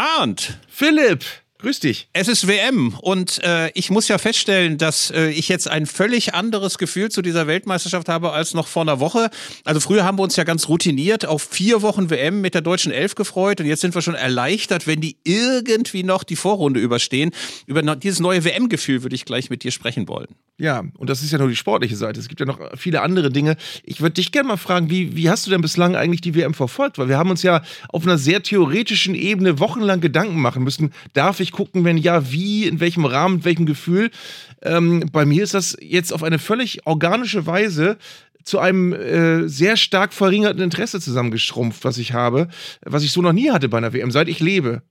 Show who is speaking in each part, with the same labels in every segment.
Speaker 1: Arndt.
Speaker 2: Philipp. Grüß dich.
Speaker 1: Es ist WM und äh, ich muss ja feststellen, dass äh, ich jetzt ein völlig anderes Gefühl zu dieser Weltmeisterschaft habe als noch vor einer Woche. Also früher haben wir uns ja ganz routiniert auf vier Wochen WM mit der deutschen Elf gefreut und jetzt sind wir schon erleichtert, wenn die irgendwie noch die Vorrunde überstehen. Über dieses neue WM-Gefühl würde ich gleich mit dir sprechen wollen.
Speaker 2: Ja, und das ist ja nur die sportliche Seite. Es gibt ja noch viele andere Dinge. Ich würde dich gerne mal fragen, wie, wie hast du denn bislang eigentlich die WM verfolgt? Weil wir haben uns ja auf einer sehr theoretischen Ebene wochenlang Gedanken machen müssen. Darf ich gucken, wenn ja, wie, in welchem Rahmen, mit welchem Gefühl? Ähm, bei mir ist das jetzt auf eine völlig organische Weise zu einem äh, sehr stark verringerten Interesse zusammengeschrumpft, was ich habe, was ich so noch nie hatte bei einer WM, seit ich lebe.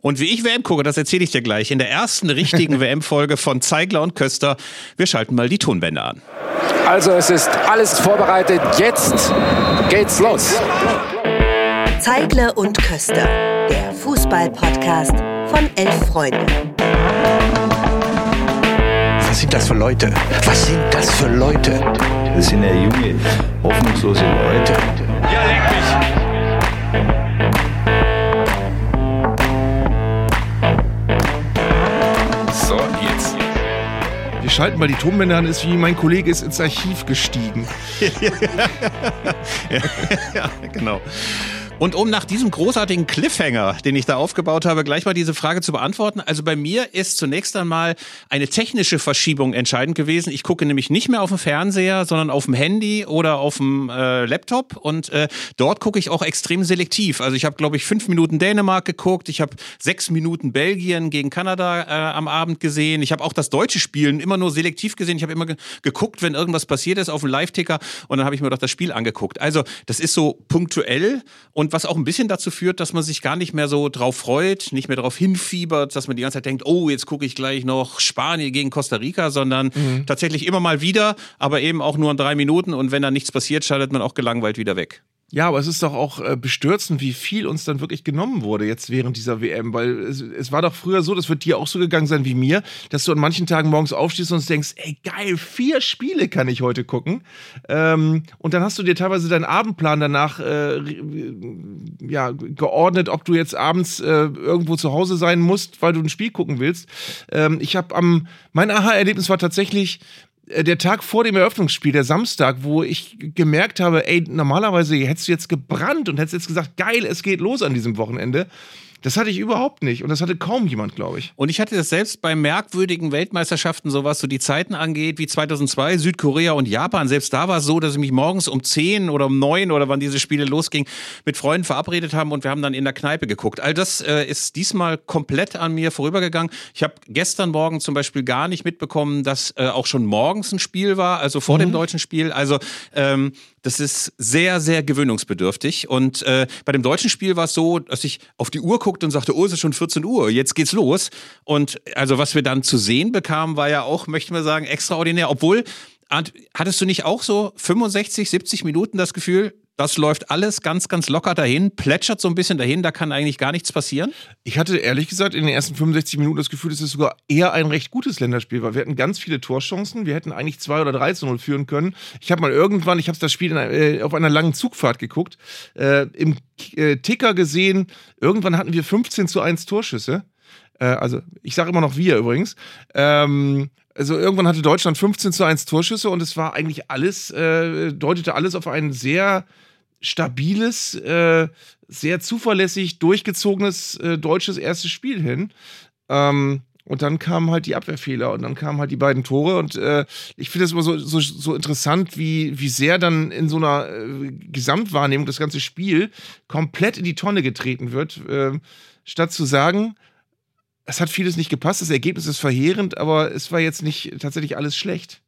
Speaker 1: Und wie ich WM gucke, das erzähle ich dir gleich in der ersten richtigen WM-Folge von Zeigler und Köster. Wir schalten mal die Tonbänder an.
Speaker 3: Also es ist alles vorbereitet. Jetzt geht's los.
Speaker 4: Zeigler und Köster, der Fußball-Podcast von Elf Freunde.
Speaker 5: Was sind das für Leute? Was sind das für Leute?
Speaker 6: Das sind ja junge, hoffnungslose Leute.
Speaker 3: Ja, leck mich.
Speaker 2: So, jetzt. Wir schalten mal die Tonbänder an, ist wie mein Kollege ist ins Archiv gestiegen.
Speaker 1: ja, genau. Und um nach diesem großartigen Cliffhanger, den ich da aufgebaut habe, gleich mal diese Frage zu beantworten. Also bei mir ist zunächst einmal eine technische Verschiebung entscheidend gewesen. Ich gucke nämlich nicht mehr auf dem Fernseher, sondern auf dem Handy oder auf dem äh, Laptop. Und äh, dort gucke ich auch extrem selektiv. Also ich habe, glaube ich, fünf Minuten Dänemark geguckt. Ich habe sechs Minuten Belgien gegen Kanada äh, am Abend gesehen. Ich habe auch das deutsche Spielen immer nur selektiv gesehen. Ich habe immer ge geguckt, wenn irgendwas passiert ist auf dem Live-Ticker. Und dann habe ich mir doch das Spiel angeguckt. Also das ist so punktuell und und was auch ein bisschen dazu führt, dass man sich gar nicht mehr so drauf freut, nicht mehr darauf hinfiebert, dass man die ganze Zeit denkt, oh, jetzt gucke ich gleich noch Spanien gegen Costa Rica, sondern mhm. tatsächlich immer mal wieder, aber eben auch nur in drei Minuten und wenn da nichts passiert, schaltet man auch gelangweilt wieder weg.
Speaker 2: Ja, aber es ist doch auch äh, bestürzend, wie viel uns dann wirklich genommen wurde jetzt während dieser WM, weil es, es, war doch früher so, das wird dir auch so gegangen sein wie mir, dass du an manchen Tagen morgens aufstehst und denkst, ey geil, vier Spiele kann ich heute gucken. Ähm, und dann hast du dir teilweise deinen Abendplan danach äh, ja, geordnet, ob du jetzt abends äh, irgendwo zu Hause sein musst, weil du ein Spiel gucken willst. Ähm, ich habe am, mein Aha-Erlebnis war tatsächlich äh, der Tag vor dem Eröffnungsspiel, der Samstag, wo ich gemerkt habe, ey, normalerweise hättest du jetzt gebrannt und hättest jetzt gesagt, geil, es geht los an diesem Wochenende. Das hatte ich überhaupt nicht und das hatte kaum jemand, glaube ich.
Speaker 1: Und ich hatte das selbst bei merkwürdigen Weltmeisterschaften, so was so die Zeiten angeht, wie 2002, Südkorea und Japan. Selbst da war es so, dass ich mich morgens um 10 oder um 9 oder wann diese Spiele losging, mit Freunden verabredet haben und wir haben dann in der Kneipe geguckt. All das äh, ist diesmal komplett an mir vorübergegangen. Ich habe gestern Morgen zum Beispiel gar nicht mitbekommen, dass äh, auch schon morgens ein Spiel war, also vor mhm. dem deutschen Spiel. Also ähm, das ist sehr, sehr gewöhnungsbedürftig. Und äh, bei dem deutschen Spiel war es so, dass ich auf die Uhr guckte und sagte, oh, es ist schon 14 Uhr, jetzt geht's los. Und also was wir dann zu sehen bekamen, war ja auch, möchten wir sagen, extraordinär. Obwohl, hattest du nicht auch so 65, 70 Minuten das Gefühl, das läuft alles ganz, ganz locker dahin, plätschert so ein bisschen dahin, da kann eigentlich gar nichts passieren.
Speaker 2: Ich hatte ehrlich gesagt in den ersten 65 Minuten das Gefühl, dass es sogar eher ein recht gutes Länderspiel war. Wir hatten ganz viele Torchancen, wir hätten eigentlich 2 oder 3 zu 0 führen können. Ich habe mal irgendwann, ich habe das Spiel einer, äh, auf einer langen Zugfahrt geguckt, äh, im äh, Ticker gesehen, irgendwann hatten wir 15 zu 1 Torschüsse. Äh, also ich sage immer noch wir übrigens. Ähm, also irgendwann hatte Deutschland 15 zu 1 Torschüsse und es war eigentlich alles, äh, deutete alles auf einen sehr stabiles, äh, sehr zuverlässig durchgezogenes äh, deutsches erstes Spiel hin. Ähm, und dann kamen halt die Abwehrfehler und dann kamen halt die beiden Tore. Und äh, ich finde es immer so, so, so interessant, wie, wie sehr dann in so einer äh, Gesamtwahrnehmung das ganze Spiel komplett in die Tonne getreten wird. Äh, statt zu sagen, es hat vieles nicht gepasst, das Ergebnis ist verheerend, aber es war jetzt nicht tatsächlich alles schlecht.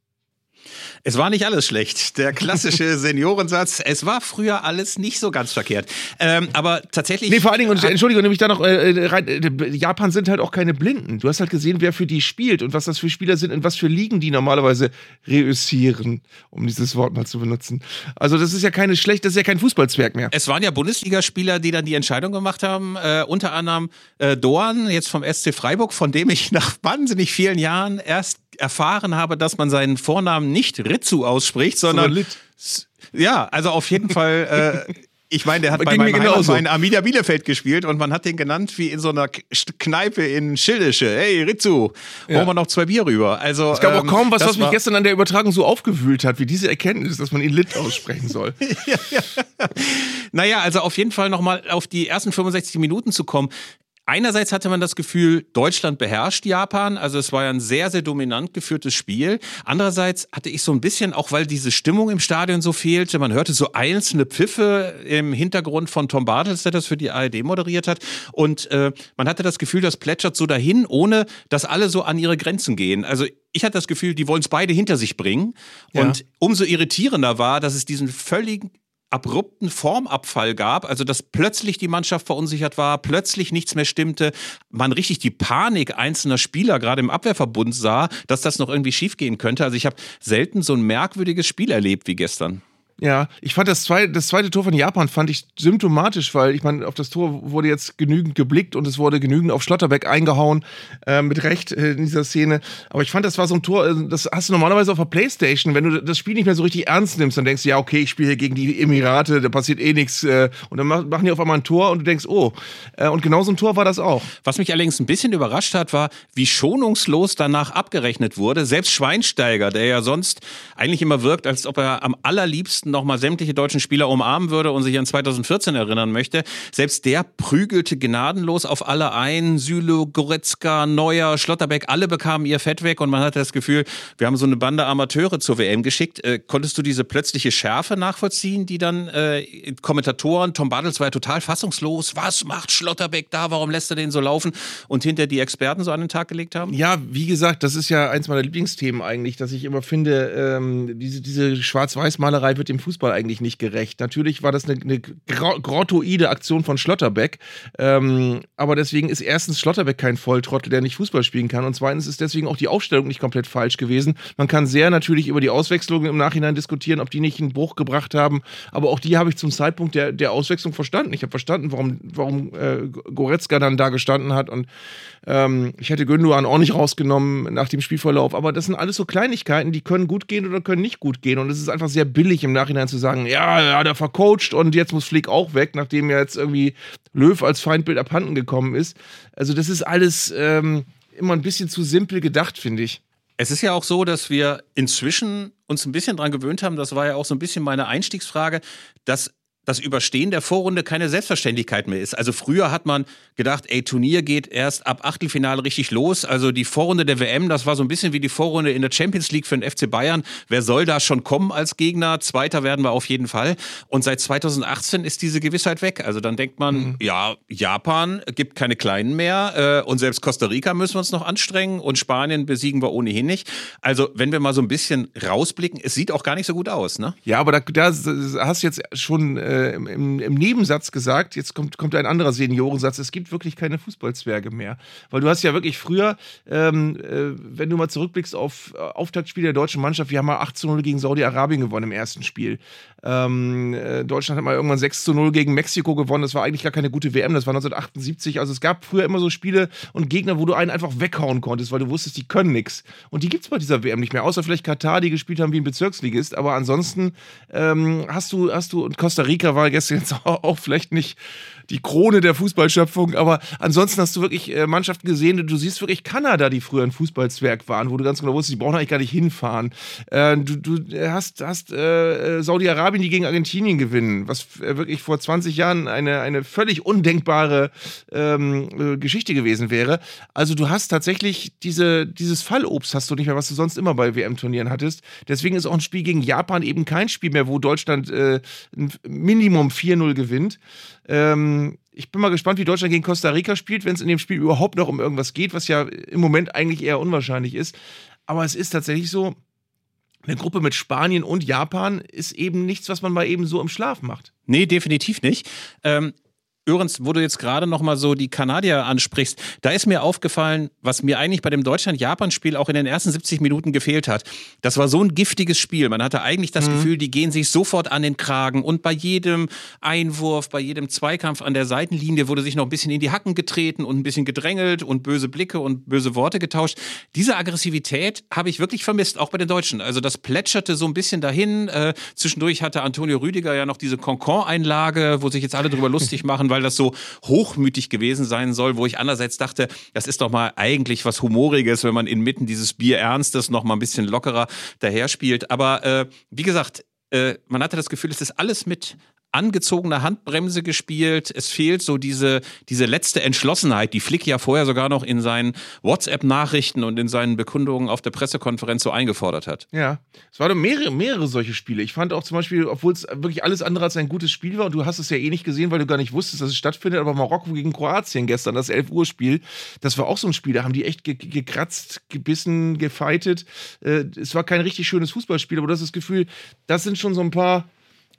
Speaker 1: Es war nicht alles schlecht. Der klassische Seniorensatz. Es war früher alles nicht so ganz verkehrt. Ähm, aber tatsächlich.
Speaker 2: Nee, vor allen Dingen, und, Entschuldigung, nämlich da noch äh, äh rein, äh, Japan sind halt auch keine Blinden. Du hast halt gesehen, wer für die spielt und was das für Spieler sind und was für Ligen die normalerweise reüssieren, um dieses Wort mal zu benutzen. Also, das ist ja keine schlecht, das ist ja kein Fußballzwerg mehr.
Speaker 1: Es waren ja Bundesligaspieler, die dann die Entscheidung gemacht haben. Äh, unter anderem äh, Dorn, jetzt vom SC Freiburg, von dem ich nach wahnsinnig vielen Jahren erst erfahren habe, dass man seinen Vornamen nicht Ritzu ausspricht, sondern. So ja, also auf jeden Fall. Äh, Ich meine, der hat bei
Speaker 2: Ging mir
Speaker 1: meinem
Speaker 2: genauso.
Speaker 1: Heimatverein Arminia Bielefeld gespielt und man hat den genannt wie in so einer Kneipe in Schildische. Hey, Ritzu, holen wir noch zwei Bier rüber. Also,
Speaker 2: Es gab auch
Speaker 1: ähm,
Speaker 2: kaum was, was mich gestern an der Übertragung so aufgewühlt hat, wie diese Erkenntnis, dass man ihn Lit aussprechen soll.
Speaker 1: Naja, also auf jeden Fall nochmal auf die ersten 65 Minuten zu kommen. Einerseits hatte man das Gefühl, Deutschland beherrscht Japan, also es war ja ein sehr, sehr dominant geführtes Spiel. Andererseits hatte ich so ein bisschen, auch weil diese Stimmung im Stadion so fehlte, man hörte so einzelne Pfiffe im Hintergrund von Tom Bartels, der das für die ARD moderiert hat. Und äh, man hatte das Gefühl, das plätschert so dahin, ohne dass alle so an ihre Grenzen gehen. Also ich hatte das Gefühl, die wollen es beide hinter sich bringen.
Speaker 2: Ja.
Speaker 1: Und umso irritierender war, dass es diesen völligen abrupten Formabfall gab, also dass plötzlich die Mannschaft verunsichert war, plötzlich nichts mehr stimmte, man richtig die Panik einzelner Spieler gerade im Abwehrverbund sah, dass das noch irgendwie schiefgehen könnte. Also ich habe selten so ein merkwürdiges Spiel erlebt wie gestern.
Speaker 2: Ja, ich fand das zweite, das zweite Tor von Japan fand ich symptomatisch, weil ich meine, auf das Tor wurde jetzt genügend geblickt und es wurde genügend auf Schlotterbeck eingehauen, äh, mit Recht äh, in dieser Szene. Aber ich fand, das war so ein Tor, äh, das hast du normalerweise auf der Playstation, wenn du das Spiel nicht mehr so richtig ernst nimmst, dann denkst du, ja, okay, ich spiele hier gegen die Emirate, da passiert eh nichts. Äh, und dann mach- machen die auf einmal ein Tor und du denkst, oh. Äh, und genau so ein Tor war das auch.
Speaker 1: Was mich allerdings ein bisschen überrascht hat, war, wie schonungslos danach abgerechnet wurde. Selbst Schweinsteiger, der ja sonst eigentlich immer wirkt, als ob er am allerliebsten nochmal sämtliche deutschen Spieler umarmen würde und sich an 2014 erinnern möchte, selbst der prügelte gnadenlos auf alle ein. Süle, Goretzka, Neuer, Schlotterbeck, alle bekamen ihr Fett weg und man hatte das Gefühl, wir haben so eine Bande Amateure zur WM geschickt. Äh, konntest du diese plötzliche Schärfe nachvollziehen, die dann äh, Kommentatoren, Tom Bartels war ja total fassungslos, was macht Schlotterbeck da, warum lässt er den so laufen und hinter die Experten so an den Tag gelegt haben?
Speaker 2: Ja, wie gesagt, das ist ja eins meiner Lieblingsthemen eigentlich, dass ich immer finde, ähm, diese, diese Schwarz-Weiß-Malerei wird dem Fußball eigentlich nicht gerecht. Natürlich war das eine, eine grottoide Aktion von Schlotterbeck, ähm, aber deswegen ist erstens Schlotterbeck kein Volltrottel, der nicht Fußball spielen kann und zweitens ist deswegen auch die Aufstellung nicht komplett falsch gewesen. Man kann sehr natürlich über die Auswechslungen im Nachhinein diskutieren, ob die nicht einen Bruch gebracht haben, aber auch die habe ich zum Zeitpunkt der, der Auswechslung verstanden. Ich habe verstanden, warum, warum äh, Goretzka dann da gestanden hat und ähm, ich hätte Gündogan auch nicht rausgenommen nach dem Spielverlauf, aber das sind alles so Kleinigkeiten, die können gut gehen oder können nicht gut gehen. Und es ist einfach sehr billig im Nachhinein zu sagen, ja, er hat er vercoacht und jetzt muss Flick auch weg, nachdem ja jetzt irgendwie Löw als Feindbild abhanden gekommen ist. Also das ist alles ähm, immer ein bisschen zu simpel gedacht, finde ich.
Speaker 1: Es ist ja auch so, dass wir inzwischen uns ein bisschen dran gewöhnt haben, das war ja auch so ein bisschen meine Einstiegsfrage, dass das Überstehen der Vorrunde keine Selbstverständlichkeit mehr ist. Also früher hat man gedacht, ey, Turnier geht erst ab Achtelfinale richtig los. Also die Vorrunde der WM, das war so ein bisschen wie die Vorrunde in der Champions League für den FC Bayern. Wer soll da schon kommen als Gegner? Zweiter werden wir auf jeden Fall. Und seit 2018 ist diese Gewissheit weg. Also dann denkt man, ja, Japan gibt keine Kleinen mehr äh, und selbst Costa Rica müssen wir uns noch anstrengen und Spanien besiegen wir ohnehin nicht. Also wenn wir mal so ein bisschen rausblicken, es sieht auch gar nicht so gut aus, ne?
Speaker 2: Ja, aber da, da hast du jetzt schon äh, im, im Nebensatz gesagt, jetzt kommt, kommt ein anderer Seniorensatz, es gibt wirklich keine Fußballzwerge mehr. Weil du hast ja wirklich früher, ähm, äh, wenn du mal zurückblickst auf äh, Auftaktspiele der deutschen Mannschaft, wir haben mal 8 zu 0 gegen Saudi-Arabien gewonnen im ersten Spiel. Ähm, äh, Deutschland hat mal irgendwann 6 zu 0 gegen Mexiko gewonnen, das war eigentlich gar keine gute WM, das war 1978. Also es gab früher immer so Spiele und Gegner, wo du einen einfach weghauen konntest, weil du wusstest, die können nichts. Und die gibt es bei dieser WM nicht mehr, außer vielleicht Katar, die gespielt haben wie ein Bezirksligist. Aber ansonsten ähm, hast du, hast du, und Costa Rica war gestern jetzt auch vielleicht nicht die Krone der Fußballschöpfung, aber ansonsten hast du wirklich äh, Mannschaften gesehen, du, siehst wirklich Kanada, die früher ein Fußballzwerg waren, wo du ganz genau wusstest, die brauchen eigentlich gar nicht hinfahren. Äh, du, du hast, hast äh, äh, Saudi-Arabien, die gegen Argentinien gewinnen, was äh, wirklich vor 20 Jahren eine, eine völlig undenkbare ähm, äh, Geschichte gewesen wäre. Also du hast tatsächlich diese, dieses Fallobst hast du nicht mehr, was du sonst immer bei WM-Turnieren hattest. Deswegen ist auch ein Spiel gegen Japan eben kein Spiel mehr, wo Deutschland äh, ein Minimum 4-0 gewinnt. Ähm, ich bin mal gespannt, wie Deutschland gegen Costa Rica spielt, wenn es in dem Spiel überhaupt noch um irgendwas geht, was ja im Moment eigentlich eher unwahrscheinlich ist. Aber es ist tatsächlich so, eine Gruppe mit Spanien und Japan ist eben nichts, was man mal eben so im Schlaf macht.
Speaker 1: Nee, definitiv nicht. Ähm, Übrigens, wo du jetzt gerade noch mal so die Kanadier ansprichst, da ist mir aufgefallen, was mir eigentlich bei dem Deutschland-Japan-Spiel auch in den ersten 70 Minuten gefehlt hat. Das war so ein giftiges Spiel. Man hatte eigentlich das mhm. Gefühl, die gehen sich sofort an den Kragen und bei jedem Einwurf, bei jedem Zweikampf an der Seitenlinie wurde sich noch ein bisschen in die Hacken getreten und ein bisschen gedrängelt und böse Blicke und böse Worte getauscht. Diese Aggressivität habe ich wirklich vermisst, auch bei den Deutschen. Also das plätscherte so ein bisschen dahin. Äh, zwischendurch hatte Antonio Rüdiger ja noch diese Concon-Einlage, wo sich jetzt alle drüber lustig machen, weil das so hochmütig gewesen sein soll, wo ich andererseits dachte, das ist doch mal eigentlich was Humoriges, wenn man inmitten dieses Bierernstes noch mal ein bisschen lockerer daher spielt. Aber äh, wie gesagt, äh, man hatte das Gefühl, es ist alles mit angezogene Handbremse gespielt. Es fehlt so diese, diese letzte Entschlossenheit, die Flick ja vorher sogar noch in seinen WhatsApp-Nachrichten und in seinen Bekundungen auf der Pressekonferenz so eingefordert hat.
Speaker 2: Ja, es waren mehrere, mehrere solche Spiele. Ich fand auch zum Beispiel, obwohl es wirklich alles andere als ein gutes Spiel war, und du hast es ja eh nicht gesehen, weil du gar nicht wusstest, dass es stattfindet, aber Marokko gegen Kroatien gestern, das 11 Uhr Spiel, das war auch so ein Spiel, da haben die echt ge gekratzt, gebissen, gefeitet. Äh, es war kein richtig schönes Fußballspiel, aber du hast das Gefühl, das sind schon so ein paar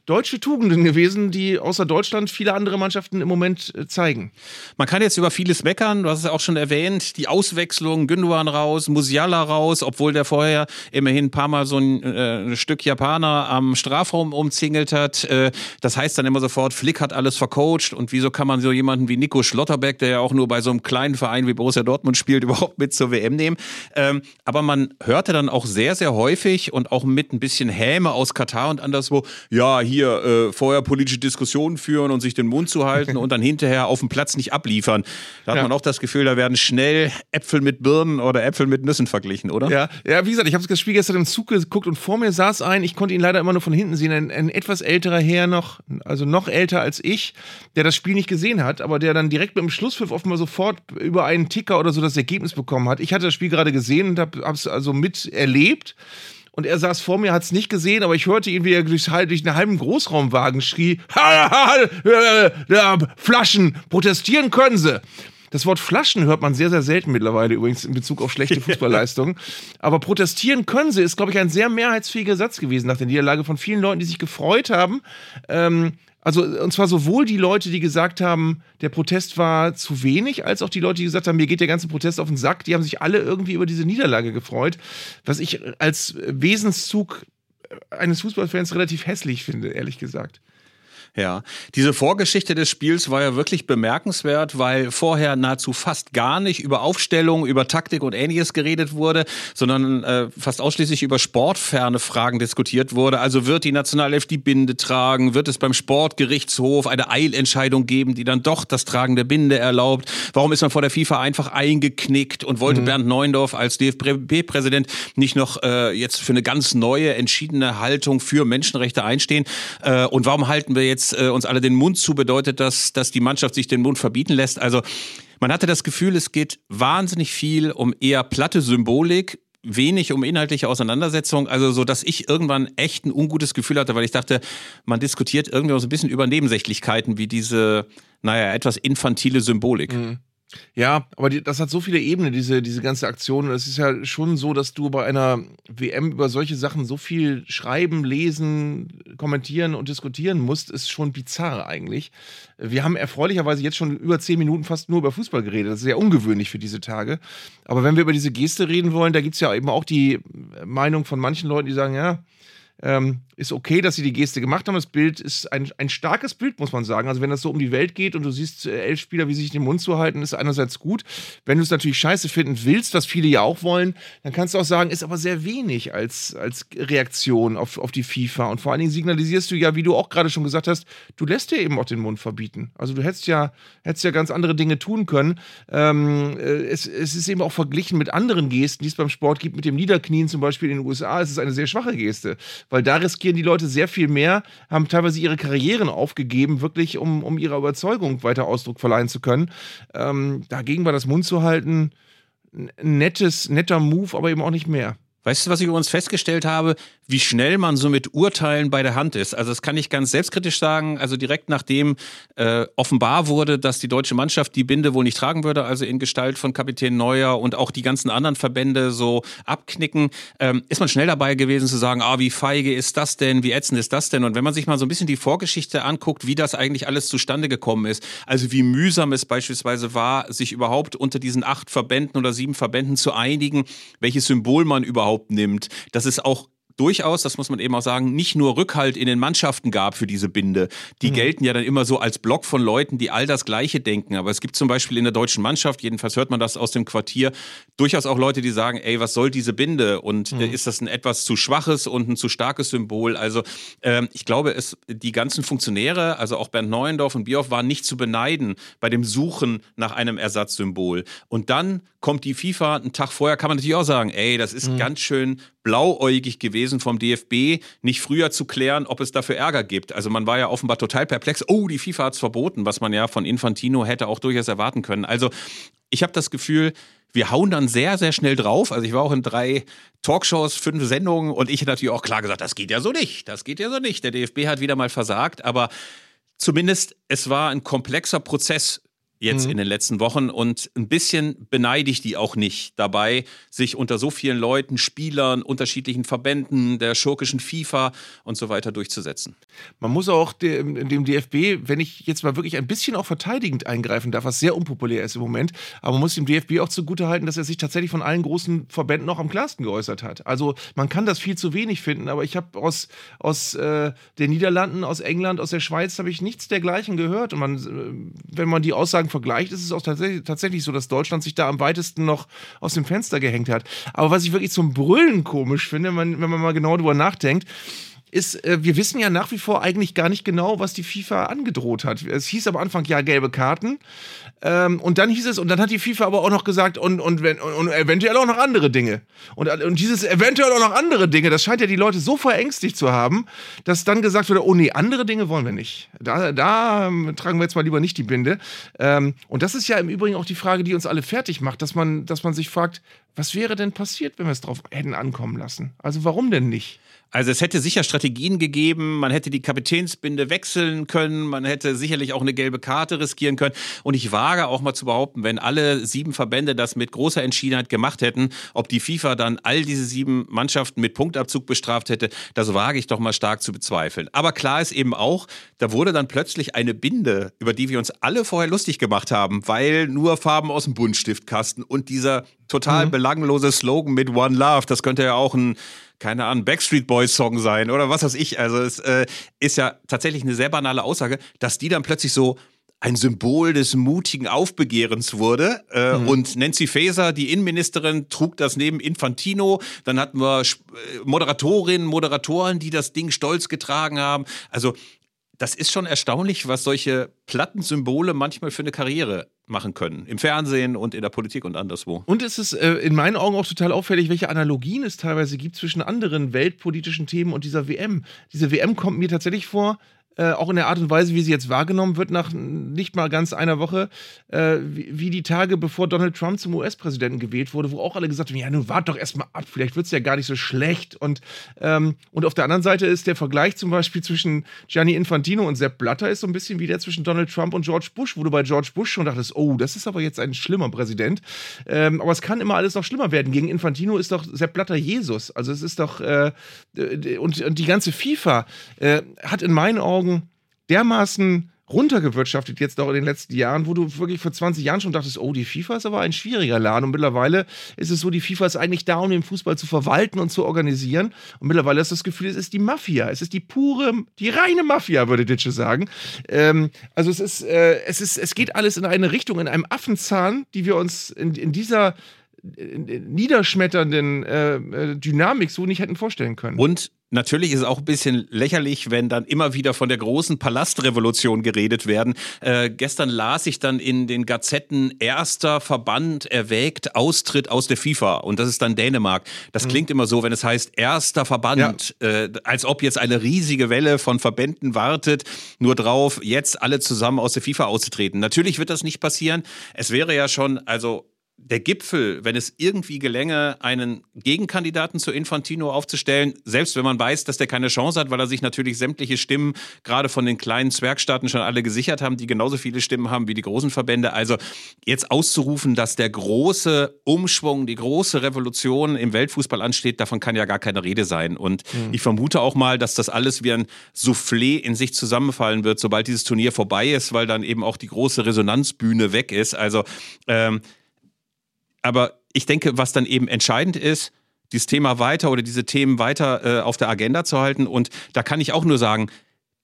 Speaker 2: deutsche Tugenden gewesen, die außer Deutschland viele andere Mannschaften im Moment äh, zeigen.
Speaker 1: Man kann jetzt über vieles meckern, du hast es auch schon erwähnt, die Auswechslung, Gündogan raus, Musiala raus, obwohl der vorher immerhin ein paar Mal so ein, äh, Stück Japaner am Strafraum umzingelt hat. Äh, das heißt dann immer sofort, Flick hat alles vercoacht und wieso kann man so jemanden wie Nico Schlotterbeck, der ja auch nur bei so einem kleinen Verein wie Borussia Dortmund spielt, überhaupt mit zur WM nehmen. Ähm, aber man hörte dann auch sehr, sehr häufig und auch mit ein bisschen Häme aus Katar und anderswo, ja, hier hier äh, vorher politische Diskussionen führen und sich den Mund zu halten und dann hinterher auf dem Platz nicht abliefern. Da hat ja. man auch das Gefühl, da werden schnell Äpfel mit Birnen oder Äpfel mit Nüssen verglichen, oder?
Speaker 2: Ja, ja wie gesagt, ich habe das Spiel gestern im Zug geguckt und vor mir saß ein, ich konnte ihn leider immer nur von hinten sehen, ein, ein etwas älterer Herr noch, also noch älter als ich, der das Spiel nicht gesehen hat, aber der dann direkt mit dem Schlusspfiff offenbar sofort über einen Ticker oder so das Ergebnis bekommen hat. Ich hatte das Spiel gerade gesehen und habe es also miterlebt und er saß vor mir, hat es nicht gesehen, aber ich hörte ihn, wie er durch, durch einen halben Großraumwagen schrie: Flaschen, protestieren können sie. Das Wort Flaschen hört man sehr, sehr selten mittlerweile übrigens in Bezug auf schlechte Fußballleistungen. Aber protestieren können sie ist, glaube ich, ein sehr mehrheitsfähiger Satz gewesen nach der Niederlage von vielen Leuten, die sich gefreut haben, ähm, also, und zwar sowohl die Leute, die gesagt haben, der Protest war zu wenig, als auch die Leute, die gesagt haben, mir geht der ganze Protest auf den Sack, die haben sich alle irgendwie über diese Niederlage gefreut, was ich als Wesenszug eines Fußballfans relativ hässlich finde, ehrlich gesagt.
Speaker 1: Ja, diese Vorgeschichte des Spiels war ja wirklich bemerkenswert, weil vorher nahezu fast gar nicht über Aufstellung, über Taktik und ähnliches geredet wurde, sondern äh, fast ausschließlich über sportferne Fragen diskutiert wurde. Also wird die Nationalelf die Binde tragen? Wird es beim Sportgerichtshof eine Eilentscheidung geben, die dann doch das Tragen der Binde erlaubt? Warum ist man vor der FIFA einfach eingeknickt und wollte mhm. Bernd Neuendorf als DFB-Präsident nicht noch äh, jetzt für eine ganz neue, entschiedene Haltung für Menschenrechte einstehen? Äh, und warum halten wir jetzt jetzt äh, uns alle den Mund zu, bedeutet das, dass die Mannschaft sich den Mund verbieten lässt. Also man hatte das Gefühl, es geht wahnsinnig viel um eher platte Symbolik, wenig um inhaltliche Auseinandersetzung, also so, dass ich irgendwann echt ein ungutes Gefühl hatte, weil ich dachte, man diskutiert irgendwie so ein bisschen über Nebensächlichkeiten wie diese, naja, etwas infantile Symbolik. Mhm.
Speaker 2: Ja, aber die, das hat so viele Ebenen, diese, diese ganze Aktion. Es ist ja schon so, dass du bei einer WM über solche Sachen so viel schreiben, lesen, kommentieren und diskutieren musst, ist schon bizarr eigentlich. Wir haben erfreulicherweise jetzt schon über zehn Minuten fast nur über Fußball geredet. Das ist sehr ungewöhnlich für diese Tage. Aber wenn wir über diese Geste reden wollen, da gibt es ja eben auch die Meinung von manchen Leuten, die sagen, ja, ähm, ist okay, dass sie die Geste gemacht haben. Das Bild ist ein, ein starkes Bild, muss man sagen. Also, wenn das so um die Welt geht und du siehst äh, elf Spieler, wie sie sich den Mund zu halten, ist einerseits gut. Wenn du es natürlich scheiße finden willst, was viele ja auch wollen, dann kannst du auch sagen, ist aber sehr wenig als, als Reaktion auf, auf die FIFA. Und vor allen Dingen signalisierst du ja, wie du auch gerade schon gesagt hast, du lässt dir eben auch den Mund verbieten. Also, du hättest ja, hättest ja ganz andere Dinge tun können. Ähm, äh, es, es ist eben auch verglichen mit anderen Gesten, die es beim Sport gibt, mit dem Niederknien zum Beispiel in den USA. Es ist eine sehr schwache Geste, weil da riskieren die Leute sehr viel mehr, haben teilweise ihre Karrieren aufgegeben, wirklich, um, um ihrer Überzeugung weiter Ausdruck verleihen zu können. Ähm, dagegen war das Mund zu halten nettes, netter Move, aber eben auch nicht mehr.
Speaker 1: Weißt du, was ich übrigens festgestellt habe? Wie schnell man so mit Urteilen bei der Hand ist. Also das kann ich ganz selbstkritisch sagen. Also direkt nachdem äh, offenbar wurde, dass die deutsche Mannschaft die Binde wohl nicht tragen würde, also in Gestalt von Kapitän Neuer und auch die ganzen anderen Verbände so abknicken, ähm, ist man schnell dabei gewesen zu sagen, ah, wie feige ist das denn, wie ätzend ist das denn? Und wenn man sich mal so ein bisschen die Vorgeschichte anguckt, wie das eigentlich alles zustande gekommen ist, also wie mühsam es beispielsweise war, sich überhaupt unter diesen acht Verbänden oder sieben Verbänden zu einigen, welches Symbol man überhaupt nimmt, dass es auch durchaus, das muss man eben auch sagen, nicht nur Rückhalt in den Mannschaften gab für diese Binde. Die mhm. gelten ja dann immer so als Block von Leuten, die all das Gleiche denken. Aber es gibt zum Beispiel in der deutschen Mannschaft, jedenfalls hört man das aus dem Quartier, durchaus auch Leute, die sagen, ey, was soll diese Binde? Und äh, mhm. ist das ein etwas zu schwaches und ein zu starkes Symbol? Also ähm, ich glaube, es, die ganzen Funktionäre, also auch Bernd Neuendorf und Bioff, waren nicht zu beneiden bei dem Suchen nach einem Ersatzsymbol. Und dann kommt die FIFA, einen Tag vorher kann man natürlich auch sagen, ey, das ist mhm. ganz schön blauäugig gewesen vom DFB, nicht früher zu klären, ob es dafür Ärger gibt. Also man war ja offenbar total perplex. Oh, die FIFA hat es verboten, was man ja von Infantino hätte auch durchaus erwarten können. Also ich habe das Gefühl, wir hauen dann sehr, sehr schnell drauf. Also ich war auch in drei Talkshows, fünf Sendungen und ich hätte natürlich auch klar gesagt, das geht ja so nicht, das geht ja so nicht. Der DFB hat wieder mal versagt, aber zumindest es war ein komplexer Prozess jetzt mhm. in den letzten Wochen. Und ein bisschen beneide ich die auch nicht dabei, sich unter so vielen Leuten, Spielern, unterschiedlichen Verbänden, der schurkischen FIFA und so weiter durchzusetzen.
Speaker 2: Man muss auch dem, DFB, wenn ich jetzt mal wirklich ein bisschen auch verteidigend eingreifen darf, was sehr unpopulär ist im Moment, aber man muss dem DFB auch zugutehalten, dass er sich tatsächlich von allen großen Verbänden noch am klarsten geäußert hat. Also man kann das viel zu wenig finden, aber ich habe aus, aus äh, den Niederlanden, aus England, aus der Schweiz habe ich nichts dergleichen gehört. Und man, äh, wenn man die Aussagen vergleicht, ist es auch tatsächlich, tatsächlich so, dass Deutschland sich da am weitesten noch aus dem Fenster gehängt hat. Aber was ich wirklich zum Brüllen komisch finde, wenn man mal genau drüber nachdenkt, ist, äh, wir wissen ja nach wie vor eigentlich gar nicht genau, was die FIFA angedroht hat. Es hieß am Anfang ja gelbe Karten. Ähm, und dann hieß es, und dann hat die FIFA aber auch noch gesagt, und, und, und, und eventuell auch noch andere Dinge. Und, und dieses eventuell auch noch andere Dinge, das scheint ja die Leute so verängstigt zu haben, dass dann gesagt wurde, oh nee, andere Dinge wollen wir nicht. Da, da ähm, tragen wir jetzt mal lieber nicht die Binde. Ähm, und das ist ja im Übrigen auch die Frage, die uns alle fertig macht, dass man, dass man sich fragt, was wäre denn passiert, wenn wir es drauf hätten ankommen lassen? Also warum denn nicht?
Speaker 1: Also es hätte sicher Strategien gegeben, man hätte die Kapitänsbinde wechseln können, man hätte sicherlich auch eine gelbe Karte riskieren können. Und ich wage auch mal zu behaupten, wenn alle sieben Verbände das mit großer Entschiedenheit gemacht hätten, ob die FIFA dann all diese sieben Mannschaften mit Punktabzug bestraft hätte, das wage ich doch mal stark zu bezweifeln. Aber klar ist eben auch, da wurde dann plötzlich eine Binde, über die wir uns alle vorher lustig gemacht haben, weil nur Farben aus dem Buntstiftkasten und dieser total mhm. belanglose Slogan mit One Love, das könnte ja auch ein keine Ahnung, Backstreet Boys Song sein oder was weiß ich. Also es äh, ist ja tatsächlich eine sehr banale Aussage, dass die dann plötzlich so ein Symbol des mutigen Aufbegehrens wurde. Äh, mhm. Und Nancy Faeser, die Innenministerin, trug das neben Infantino. Dann hatten wir äh, Moderatorinnen, Moderatoren, die das Ding stolz getragen haben. Also das ist schon erstaunlich, was solche Plattensymbole manchmal für eine Karriere machen können. Im Fernsehen und in der Politik und anderswo.
Speaker 2: Und es ist äh, in meinen Augen auch total auffällig, welche Analogien es teilweise gibt zwischen anderen weltpolitischen Themen und dieser WM. Diese WM kommt mir tatsächlich vor, äh, auch in der Art und Weise, wie sie jetzt wahrgenommen wird, nach nicht mal ganz einer Woche, äh, wie, wie, die Tage, bevor Donald Trump zum US-Präsidenten gewählt wurde, wo auch alle gesagt haben: Ja, nun wart doch erstmal ab, vielleicht wird es ja gar nicht so schlecht. Und, ähm, und auf der anderen Seite ist der Vergleich zum Beispiel zwischen Gianni Infantino und Sepp Blatter ist so ein bisschen wie der zwischen Donald Trump und George Bush, wo du bei George Bush schon dachtest: Oh, das ist aber jetzt ein schlimmer Präsident. Ähm, aber es kann immer alles noch schlimmer werden. Gegen Infantino ist doch Sepp Blatter Jesus. Also es ist doch, äh, und, und die ganze FIFA äh, hat in meinen Augen Augen dermaßen runtergewirtschaftet jetzt doch in den letzten Jahren, wo du wirklich vor 20 Jahren schon dachtest, oh, die FIFA ist aber ein schwieriger Laden. Und mittlerweile ist es so, die FIFA ist eigentlich da, um den Fußball zu verwalten und zu organisieren. Und mittlerweile ist das Gefühl, es ist die Mafia. Es ist die pure, die reine Mafia, würde Ditsche sagen. Ähm, also es ist, äh, es ist, es geht alles in eine Richtung, in einem Affenzahn, die wir uns in, in dieser niederschmetternden äh, äh, Dynamik so nicht hätten vorstellen können.
Speaker 1: Und Natürlich ist es auch ein bisschen lächerlich, wenn dann immer wieder von der großen Palastrevolution geredet werden. Äh, gestern las ich dann in den Gazetten, erster Verband erwägt Austritt aus der FIFA. Und das ist dann Dänemark. Das mhm. klingt immer so, wenn es heißt, erster Verband, ja. äh, als ob jetzt eine riesige Welle von Verbänden wartet, nur drauf, jetzt alle zusammen aus der FIFA auszutreten. Natürlich wird das nicht passieren. Es wäre ja schon, also der Gipfel, wenn es irgendwie gelänge, einen Gegenkandidaten zu Infantino aufzustellen, selbst wenn man weiß, dass der keine Chance hat, weil er sich natürlich sämtliche Stimmen gerade von den kleinen Zwergstaaten schon alle gesichert haben, die genauso viele Stimmen haben wie die großen Verbände. Also jetzt auszurufen, dass der große Umschwung, die große Revolution im Weltfußball ansteht, davon kann ja gar keine Rede sein. Und mhm. ich vermute auch mal, dass das alles wie ein Soufflé in sich zusammenfallen wird, sobald dieses Turnier vorbei ist, weil dann eben auch die große Resonanzbühne weg ist. Also ähm, aber ich denke, was dann eben entscheidend ist, dieses Thema weiter oder diese Themen weiter äh, auf der Agenda zu halten. Und da kann ich auch nur sagen,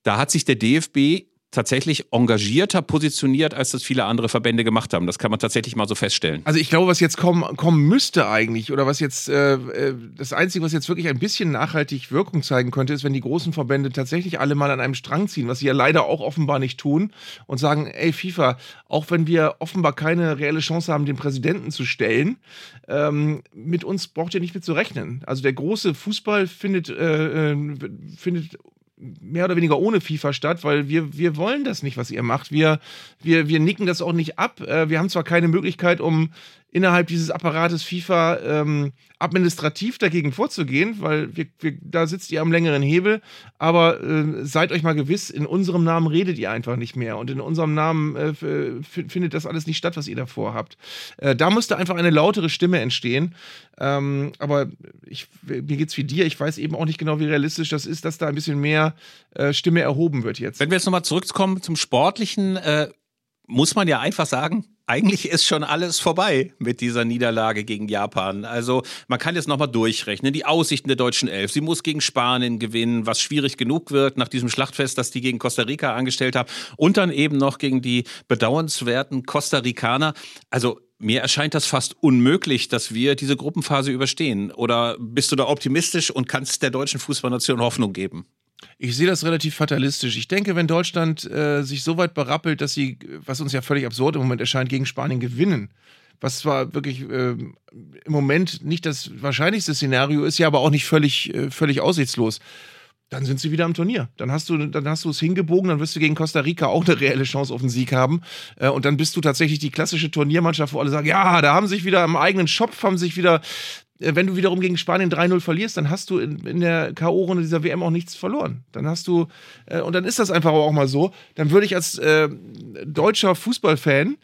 Speaker 1: da hat sich der DFB tatsächlich engagierter positioniert, als das viele andere Verbände gemacht haben. Das kann man tatsächlich mal so feststellen.
Speaker 2: Also ich glaube, was jetzt kommen, kommen müsste eigentlich, oder was jetzt, äh, äh, das Einzige, was jetzt wirklich ein bisschen nachhaltig Wirkung zeigen könnte, ist, wenn die großen Verbände tatsächlich alle mal an einem Strang ziehen, was sie ja leider auch offenbar nicht tun, und sagen, ey FIFA, auch wenn wir offenbar keine reelle Chance haben, den Präsidenten zu stellen, ähm, mit uns braucht ihr nicht mit zu rechnen. Also der große Fußball findet, äh, äh findet mehr oder weniger ohne FIFA statt, weil wir, wir wollen das nicht, was ihr macht. Wir, wir, wir nicken das auch nicht ab. Äh, wir haben zwar keine Möglichkeit, um innerhalb dieses Apparates FIFA ähm, administrativ dagegen vorzugehen, weil wir, wir, da sitzt ihr am längeren Hebel. Aber äh, seid euch mal gewiss, in unserem Namen redet ihr einfach nicht mehr und in unserem Namen äh, findet das alles nicht statt, was ihr davor habt. Äh, da musste einfach eine lautere Stimme entstehen. Ähm, aber ich, mir geht's wie dir. Ich weiß eben auch nicht genau, wie realistisch das ist, dass da ein bisschen mehr äh, Stimme erhoben wird jetzt.
Speaker 1: Wenn wir jetzt nochmal zurückkommen zum Sportlichen, äh, muss man ja einfach sagen, eigentlich ist schon alles vorbei mit dieser Niederlage gegen Japan. Also man kann jetzt nochmal durchrechnen. Die Aussichten der deutschen Elf. Sie muss gegen Spanien gewinnen, was schwierig genug wird nach diesem Schlachtfest, das die gegen Costa Rica angestellt haben. Und dann eben noch gegen die bedauernswerten Costa Ricaner. Also mir erscheint das fast unmöglich, dass wir diese Gruppenphase überstehen. Oder bist du da optimistisch und kannst der deutschen Fußballnation Hoffnung geben?
Speaker 2: Ich sehe das relativ fatalistisch. Ich denke, wenn Deutschland äh, sich so weit berappelt, dass sie, was uns ja völlig absurd im Moment erscheint, gegen Spanien gewinnen, was zwar wirklich äh, im Moment nicht das wahrscheinlichste Szenario ist, ja aber auch nicht völlig, äh, völlig aussichtslos, dann sind sie wieder am Turnier. Dann hast du, dann hast du es hingebogen, dann wirst du gegen Costa Rica auch eine reelle Chance auf einen Sieg haben. Äh, und dann bist du tatsächlich die klassische Turniermannschaft, wo alle sagen, ja, da haben sich wieder im eigenen Shop, haben sich wieder äh, wenn du wiederum gegen Spanien 3-0 verlierst, dann hast du in, in der K.O.-Runde dieser WM auch nichts verloren. Dann hast du, äh, und dann ist das einfach auch mal so, dann würde ich als äh, deutscher Fußballfan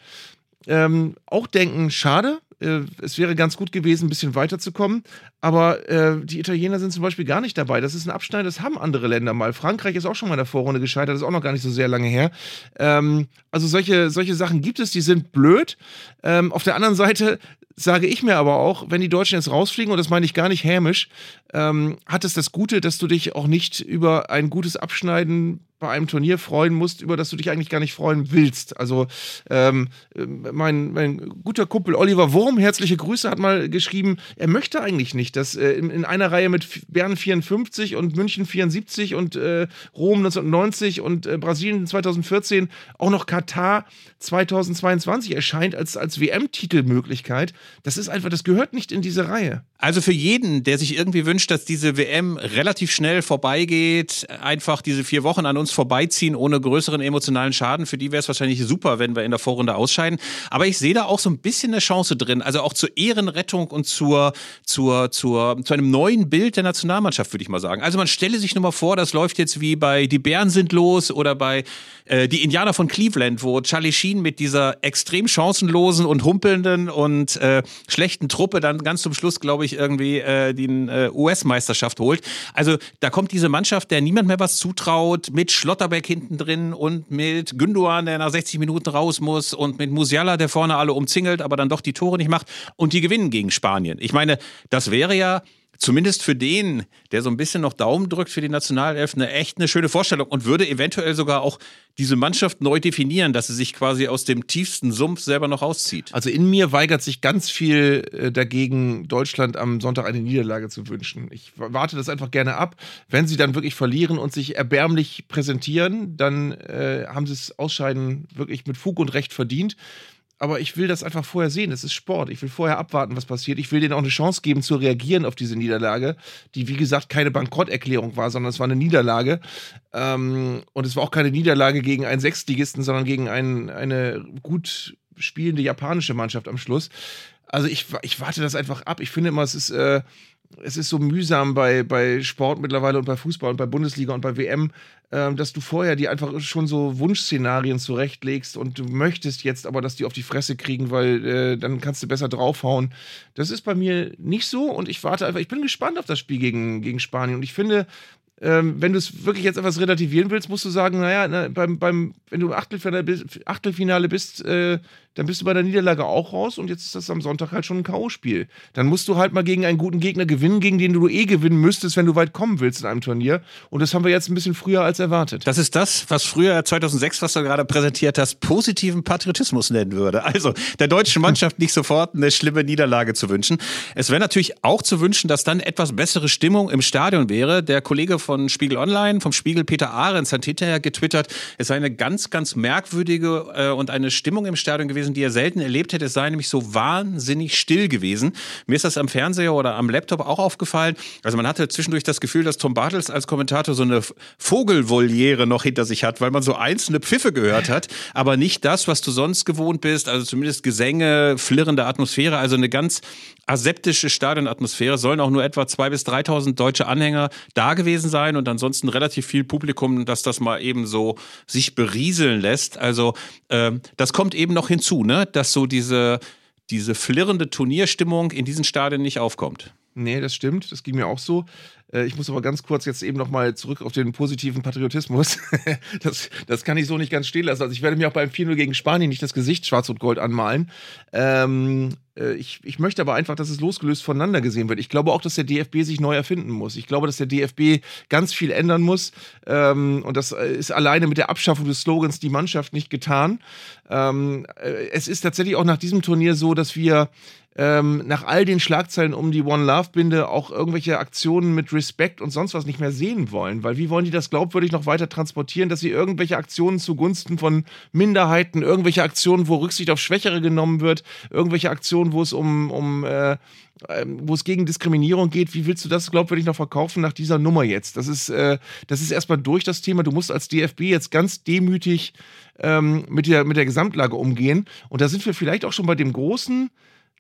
Speaker 2: ähm, auch denken, schade, äh, es wäre ganz gut gewesen, ein bisschen weiterzukommen. Aber äh, die Italiener sind zum Beispiel gar nicht dabei. Das ist ein Abschneid, das haben andere Länder mal. Frankreich ist auch schon mal in der Vorrunde gescheitert, das ist auch noch gar nicht so sehr lange her. Ähm, also solche, solche Sachen gibt es, die sind blöd. Ähm, auf der anderen Seite sage ich mir aber auch, wenn die Deutschen jetzt rausfliegen, und das meine ich gar nicht hämisch, ähm, hat es das Gute, dass du dich auch nicht über ein gutes Abschneiden bei einem Turnier freuen musst, über das du dich eigentlich gar nicht freuen willst. Also ähm, mein, mein guter Kumpel Oliver Wurm, herzliche Grüße, hat mal geschrieben, er möchte eigentlich nicht, dass äh, in, in, einer Reihe mit Bern 54 und München 74 und äh, Rom 1990 und äh, Brasilien 2014 auch noch Katar 2022 erscheint als, als WM-Titelmöglichkeit. Das ist einfach, das gehört nicht in diese Reihe.
Speaker 1: Also für jeden, der sich irgendwie wünscht, dass diese WM relativ schnell vorbeigeht, einfach diese vier Wochen an uns vorbeiziehen ohne größeren emotionalen Schaden, für die wäre es wahrscheinlich super, wenn wir in der Vorrunde ausscheiden. Aber ich sehe da auch so ein bisschen eine Chance drin, also auch zur Ehrenrettung und zur, zur, zur, zu einem neuen Bild der Nationalmannschaft, würde ich mal sagen. Also man stelle sich nur mal vor, das läuft jetzt wie bei Die Bären sind los oder bei äh, Die Indianer von Cleveland, wo Charlie Sheen mit dieser extrem chancenlosen und humpelnden und äh, schlechten Truppe dann ganz zum Schluss, glaube ich, irgendwie äh, die äh, US-Meisterschaft holt. Also da kommt diese Mannschaft, der niemand mehr was zutraut, mit Schlotterbeck hinten drin und mit Günduan, der nach 60 Minuten raus muss und mit Musiala, der vorne alle umzingelt, aber dann doch die Tore nicht macht und die gewinnen gegen Spanien. Ich meine, das wäre ja zumindest für den, der so ein bisschen noch Daumen drückt für die Nationalelf, eine echt eine schöne Vorstellung und würde eventuell sogar auch diese Mannschaft neu definieren, dass sie sich quasi aus dem tiefsten Sumpf selber noch auszieht.
Speaker 2: Also in mir weigert sich ganz viel äh, dagegen, Deutschland am Sonntag eine Niederlage zu wünschen. Ich warte das einfach gerne ab. Wenn sie dann wirklich verlieren und sich erbärmlich präsentieren, dann äh, haben sie das Ausscheiden wirklich mit Fug und Recht verdient aber ich will das einfach vorher sehen. Das ist Sport. Ich will vorher abwarten, was passiert. Ich will denen auch eine Chance geben, zu reagieren auf diese Niederlage, die, wie gesagt, keine Bankrotterklärung war, sondern es war eine Niederlage. Ähm, und es war auch keine Niederlage gegen einen Sechstligisten, sondern gegen einen, eine gut spielende japanische Mannschaft am Schluss. Also ich, ich warte das einfach ab. Ich finde immer, es ist, äh, es ist so mühsam bei, bei Sport mittlerweile und bei Fußball und bei Bundesliga und bei WM, äh, dass du vorher die einfach schon so Wunschszenarien zurechtlegst und du möchtest jetzt aber, dass die auf die Fresse kriegen, weil äh, dann kannst du besser draufhauen. Das ist bei mir nicht so und ich warte einfach, ich bin gespannt auf das Spiel gegen, gegen Spanien und ich finde, ähm, wenn du es wirklich jetzt etwas relativieren willst, musst du sagen, naja, na, beim, beim, wenn du im Achtelfinale bist, Achtelfinale bist äh, dann bist du bei der Niederlage auch raus und jetzt ist das am Sonntag halt schon ein K.O.-Spiel. Dann musst du halt mal gegen einen guten Gegner gewinnen, gegen den du eh gewinnen müsstest, wenn du weit kommen willst in einem Turnier. Und das haben wir jetzt ein bisschen früher als erwartet.
Speaker 1: Das ist das, was früher 2006, was du gerade präsentiert hast, positiven Patriotismus nennen würde. Also der deutschen Mannschaft nicht sofort eine schlimme Niederlage zu wünschen. Es wäre natürlich auch zu wünschen, dass dann etwas bessere Stimmung im Stadion wäre. Der Kollege von Spiegel Online, vom Spiegel Peter Ahrens, hat hinterher getwittert, es sei eine ganz, ganz merkwürdige äh, und eine Stimmung im Stadion gewesen, gewesen, die er selten erlebt hätte. Es sei nämlich so wahnsinnig still gewesen. Mir ist das am Fernseher oder am Laptop auch aufgefallen. Also man hatte zwischendurch das Gefühl, dass Tom Bartels als Kommentator so eine Vogelvoliere noch hinter sich hat, weil man so einzelne Pfiffe gehört hat, aber nicht das, was du sonst gewohnt bist. Also zumindest Gesänge, flirrende Atmosphäre, also eine ganz aseptische Stadionatmosphäre. Sollen auch nur etwa 2.000 bis 3.000 deutsche Anhänger da gewesen sein und ansonsten relativ viel Publikum, dass das mal eben so sich berieseln lässt. Also äh, das kommt eben noch hinzu zu, ne? dass so diese, diese flirrende Turnierstimmung in diesen Stadien nicht aufkommt.
Speaker 2: Nee, das stimmt. Das ging mir auch so. Äh, ich muss aber ganz kurz jetzt eben nochmal zurück auf den positiven Patriotismus. das, das kann ich so nicht ganz stehen lassen. Also ich werde mir auch beim 4-0 gegen Spanien nicht das Gesicht schwarz und gold anmalen. Ähm, äh, ich, ich möchte aber einfach, dass es losgelöst voneinander gesehen wird. Ich glaube auch, dass der DFB sich neu erfinden muss. Ich glaube, dass der DFB ganz viel ändern muss. Ähm, und das äh, ist alleine mit der Abschaffung des Slogans die Mannschaft nicht getan. Ähm, es ist tatsächlich auch nach diesem Turnier so, dass wir ähm, nach all den Schlagzeilen um die One Love Binde auch irgendwelche Aktionen mit Respekt und sonst was nicht mehr sehen wollen. Weil wie wollen die das glaubwürdig noch weiter transportieren, dass sie irgendwelche Aktionen zugunsten von Minderheiten, irgendwelche Aktionen, wo Rücksicht auf Schwächere genommen wird, irgendwelche Aktionen, wo es um, um äh, ähm, wo es gegen Diskriminierung geht, wie willst du das glaubwürdig noch verkaufen nach dieser Nummer jetzt? Das ist, äh, das ist erstmal durch das Thema. Du musst als DFB jetzt ganz demütig ähm, mit, der, mit der Gesamtlage umgehen. Und da sind wir vielleicht auch schon bei dem großen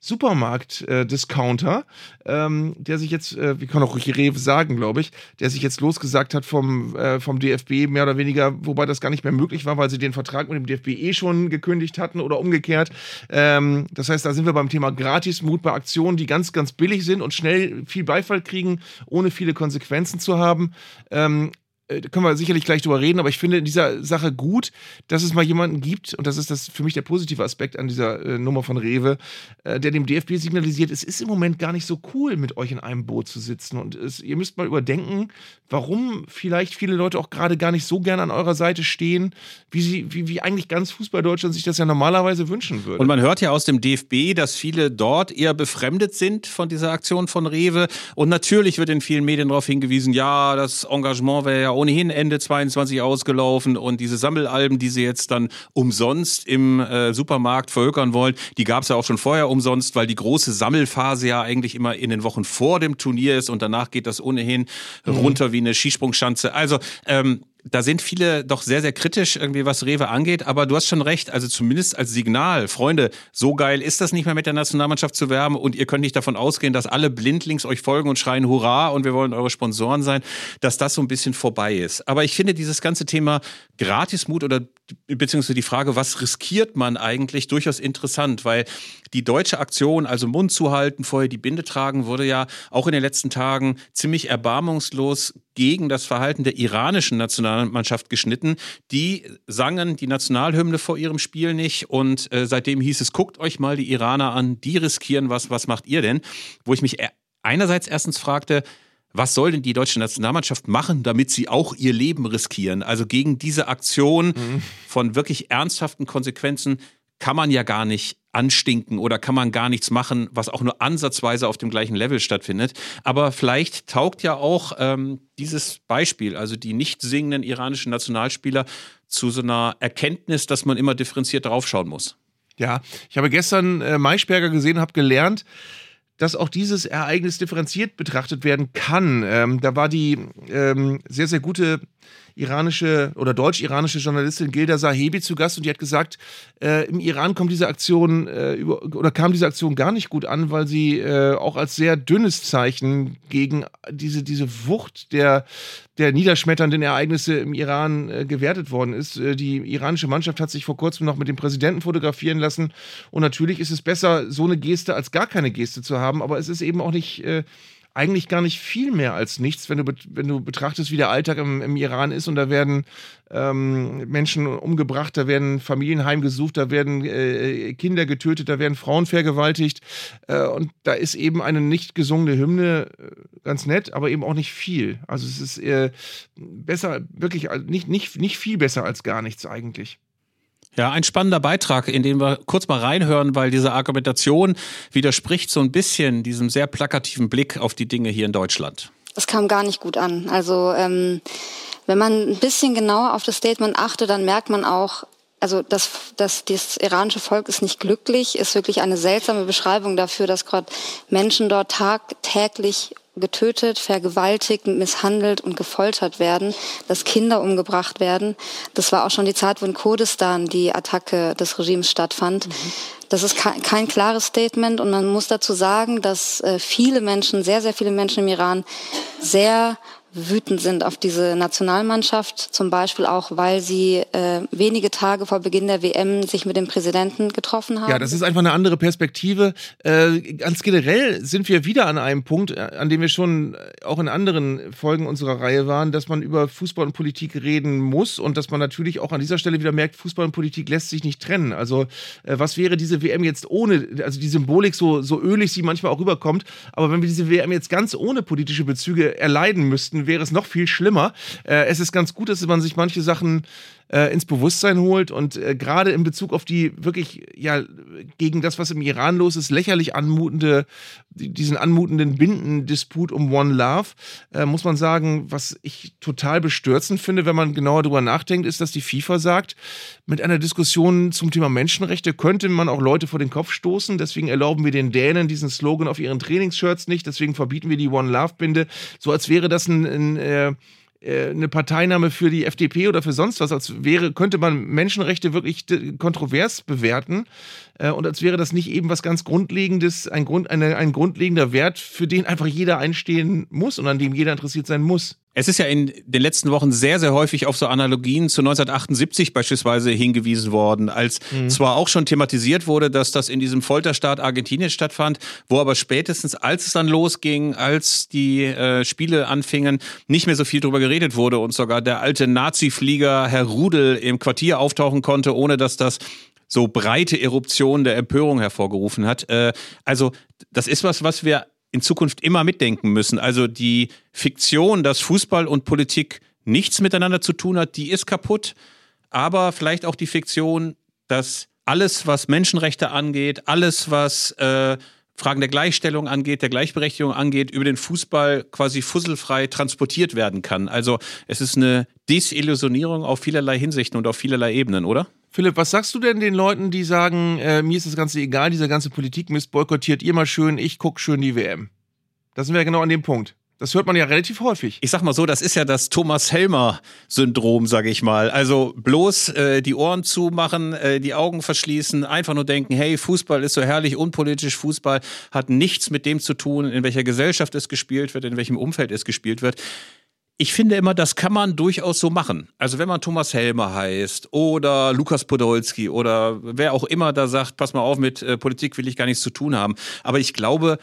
Speaker 2: Supermarkt-Discounter, äh, ähm, der sich jetzt, äh, wir können auch Rewe sagen, glaube ich, der sich jetzt losgesagt hat vom, äh, vom DFB, mehr oder weniger, wobei das gar nicht mehr möglich war, weil sie den Vertrag mit dem DFB eh schon gekündigt hatten oder umgekehrt. Ähm, das heißt, da sind wir beim Thema Gratismut bei Aktionen, die ganz, ganz billig sind und schnell viel Beifall kriegen, ohne viele Konsequenzen zu haben. Ähm, äh, können wir sicherlich gleich drüber reden, aber ich finde in dieser Sache gut, dass es mal jemanden gibt, und das ist das für mich der positive Aspekt an dieser äh, Nummer von Rewe, äh, der dem DFB signalisiert, es ist im Moment gar nicht so cool, mit euch in einem Boot zu sitzen. Und es, ihr müsst mal überdenken, warum vielleicht viele Leute auch gerade gar nicht so gern an eurer Seite stehen, wie, sie, wie, wie eigentlich ganz Fußball-Deutschland sich das ja normalerweise wünschen würde.
Speaker 1: Und man hört ja aus dem DFB, dass viele dort eher befremdet sind von dieser Aktion von Rewe. Und natürlich wird in vielen Medien darauf hingewiesen, ja, das Engagement wäre ja ohnehin Ende 22 ausgelaufen und diese Sammelalben, die sie jetzt dann umsonst im äh, Supermarkt verhökern wollen, die gab es ja auch schon vorher umsonst, weil die große Sammelphase ja eigentlich immer in den Wochen vor dem Turnier ist und danach geht das ohnehin mhm. runter wie eine Skisprungschanze. Also ähm, da sind viele doch sehr, sehr kritisch irgendwie, was Rewe angeht. Aber du hast schon recht. Also zumindest als Signal, Freunde, so geil ist das nicht mehr mit der Nationalmannschaft zu werben und ihr könnt nicht davon ausgehen, dass alle blindlings euch folgen und schreien Hurra und wir wollen eure Sponsoren sein, dass das so ein bisschen vorbei ist. Aber ich finde dieses ganze Thema Gratismut oder beziehungsweise die Frage, was riskiert man eigentlich, durchaus interessant, weil die deutsche Aktion, also Mund zu halten, vorher die Binde tragen, wurde ja auch in den letzten Tagen ziemlich erbarmungslos gegen das Verhalten der iranischen Nationalmannschaft geschnitten. Die sangen die Nationalhymne vor ihrem Spiel nicht und äh, seitdem hieß es, guckt euch mal die Iraner an, die riskieren was, was macht ihr denn? Wo ich mich e-, einerseits erstens fragte, was soll denn die deutsche Nationalmannschaft machen, damit sie auch ihr Leben riskieren? Also gegen diese Aktion mhm. von wirklich ernsthaften Konsequenzen kann man ja gar nicht anstinken oder kann man gar nichts machen, was auch nur ansatzweise auf dem gleichen Level stattfindet. Aber vielleicht taugt ja auch ähm, dieses Beispiel, also die nicht singenden iranischen Nationalspieler, zu so einer Erkenntnis, dass man immer differenziert draufschauen muss.
Speaker 2: Ja, ich habe gestern äh, Maischberger gesehen, habe gelernt, dass auch dieses Ereignis differenziert betrachtet werden kann. Ähm, da war die ähm, sehr, sehr gute iranische oder deutsch-iranische Journalistin Gilda Sahebi zu Gast und die hat gesagt, äh, im Iran kommt diese Aktion äh, über, oder kam diese Aktion gar nicht gut an, weil sie äh, auch als sehr dünnes Zeichen gegen diese, diese Wucht der, der niederschmetternden Ereignisse im Iran äh, gewertet worden ist. Äh, die iranische Mannschaft hat sich vor kurzem noch mit dem Präsidenten fotografieren lassen und natürlich ist es besser, so eine Geste als gar keine Geste zu haben, aber es ist eben auch nicht äh, eigentlich gar nicht viel mehr als nichts, wenn du, wenn du betrachtest, wie der Alltag im, im Iran ist und da werden ähm, Menschen umgebracht, da werden Familien heimgesucht, da werden äh, Kinder getötet, da werden Frauen vergewaltigt äh, und da ist eben eine nicht gesungene Hymne äh, ganz nett, aber eben auch nicht viel. Also es ist äh, besser, wirklich nicht, nicht, nicht viel besser als gar nichts eigentlich.
Speaker 1: Ja, ein spannender Beitrag, in den wir kurz mal reinhören, weil diese Argumentation widerspricht so ein bisschen diesem sehr plakativen Blick auf die Dinge hier in Deutschland.
Speaker 7: Es kam gar nicht gut an. Also ähm, wenn man ein bisschen genauer auf das Statement achtet, dann merkt man auch, also das, das, das iranische Volk ist nicht glücklich, ist wirklich eine seltsame Beschreibung dafür, dass gerade Menschen dort tagtäglich getötet, vergewaltigt, misshandelt und gefoltert werden, dass Kinder umgebracht werden. Das war auch schon die Zeit, wo in Kurdistan die Attacke des Regimes stattfand. Mhm. Das ist kein, klares Statement und man muss dazu sagen, dass äh, viele Menschen, sehr, sehr viele Menschen im Iran sehr wütend sind auf diese Nationalmannschaft, zum Beispiel auch, weil sie äh, wenige Tage vor Beginn der WM sich mit dem Präsidenten getroffen haben.
Speaker 2: Ja, das ist einfach eine andere Perspektive. Äh, ganz generell sind wir wieder an einem Punkt, äh, an dem wir schon äh, auch in anderen Folgen unserer Reihe waren, dass man über Fußball und Politik reden muss und dass man natürlich auch an dieser Stelle wieder merkt, Fußball und Politik lässt sich nicht trennen. Also äh, was wäre diese WM jetzt ohne, also die Symbolik so, so ölig sie manchmal auch rüberkommt, aber wenn wir diese WM jetzt ganz ohne politische Bezüge erleiden müssten, wäre es noch viel schlimmer. Äh, es ist ganz gut, dass man sich manche Sachen äh, ins Bewusstsein holt und äh, gerade in Bezug auf die wirklich ja gegen das, was im Iran los ist, lächerlich anmutende, diesen anmutenden Bindendisput um One Love, äh, muss man sagen, was ich total bestürzend finde, wenn man genauer darüber nachdenkt, ist, dass die FIFA sagt, mit einer Diskussion zum Thema Menschenrechte könnte man auch Leute vor den Kopf stoßen. Deswegen erlauben wir den Dänen diesen Slogan auf ihren Trainingsshirts nicht. Deswegen verbieten wir die One Love Binde. So als wäre das ein, ein äh, eine Parteinahme für die FDP oder für sonst was, als wäre, könnte man Menschenrechte wirklich kontrovers bewerten äh, und als wäre das nicht eben was ganz Grundlegendes, ein, Grund, eine, ein grundlegender Wert, für den einfach jeder einstehen muss und an dem jeder interessiert sein muss.
Speaker 1: Es ist ja in den letzten Wochen sehr, sehr häufig auf so Analogien zu 1978 beispielsweise hingewiesen worden, als mhm. zwar auch schon thematisiert wurde, dass das in diesem Folterstaat Argentinien stattfand, wo aber spätestens, als es dann losging, als die äh, Spiele anfingen, nicht mehr so viel drüber geredet wurde und sogar der alte Nazi-Flieger Herr Rudel im Quartier auftauchen konnte, ohne dass das so breite Eruptionen der Empörung hervorgerufen hat. Äh, also das ist was, was wir in Zukunft immer mitdenken müssen. Also die Fiktion, dass Fußball und Politik nichts miteinander zu tun hat, die ist kaputt. Aber vielleicht auch die Fiktion, dass alles, was Menschenrechte angeht, alles, was äh, Fragen der Gleichstellung angeht, der Gleichberechtigung angeht, über den Fußball quasi fusselfrei transportiert werden kann. Also es ist eine Desillusionierung auf vielerlei Hinsichten und auf vielerlei Ebenen, oder?
Speaker 2: Philipp, was sagst du denn den Leuten, die sagen, äh, mir ist das Ganze egal, dieser ganze Politikmist boykottiert ihr mal schön, ich guck schön die WM? Da sind wir ja genau an dem Punkt. Das hört man ja relativ häufig.
Speaker 1: Ich sag mal so, das ist ja das Thomas Helmer-Syndrom, sag ich mal. Also bloß äh, die Ohren zumachen, äh, die Augen verschließen, einfach nur denken, hey, Fußball ist so herrlich unpolitisch, Fußball hat nichts mit dem zu tun, in welcher Gesellschaft es gespielt wird, in welchem Umfeld es gespielt wird ich finde immer, das kann man durchaus so machen. Also wenn man Thomas Helmer heißt oder Lukas Podolski oder wer auch immer da sagt, pass mal auf, mit äh, Politik will ich gar nichts zu tun haben. Aber ich glaube,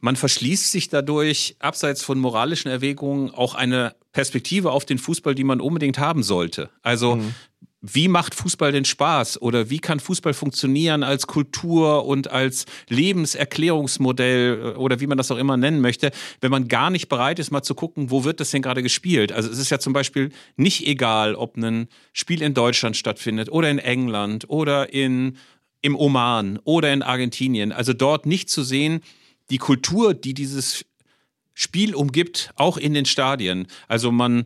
Speaker 1: man verschließt sich dadurch, abseits von moralischen Erwägungen, auch eine Perspektive auf den Fußball, die man unbedingt haben sollte. Also mhm wie macht Fußball denn Spaß oder wie kann Fußball funktionieren als Kultur und als Lebenserklärungsmodell äh, oder wie man das auch immer nennen möchte, wenn man gar nicht bereit ist, mal zu gucken, wo wird das denn gerade gespielt. Also es ist ja zum Beispiel nicht egal, ob ein Spiel in Deutschland stattfindet oder in England oder in, im Oman oder in Argentinien. Also dort nicht zu sehen, die Kultur, die dieses Spiel umgibt, auch in den Stadien. Also man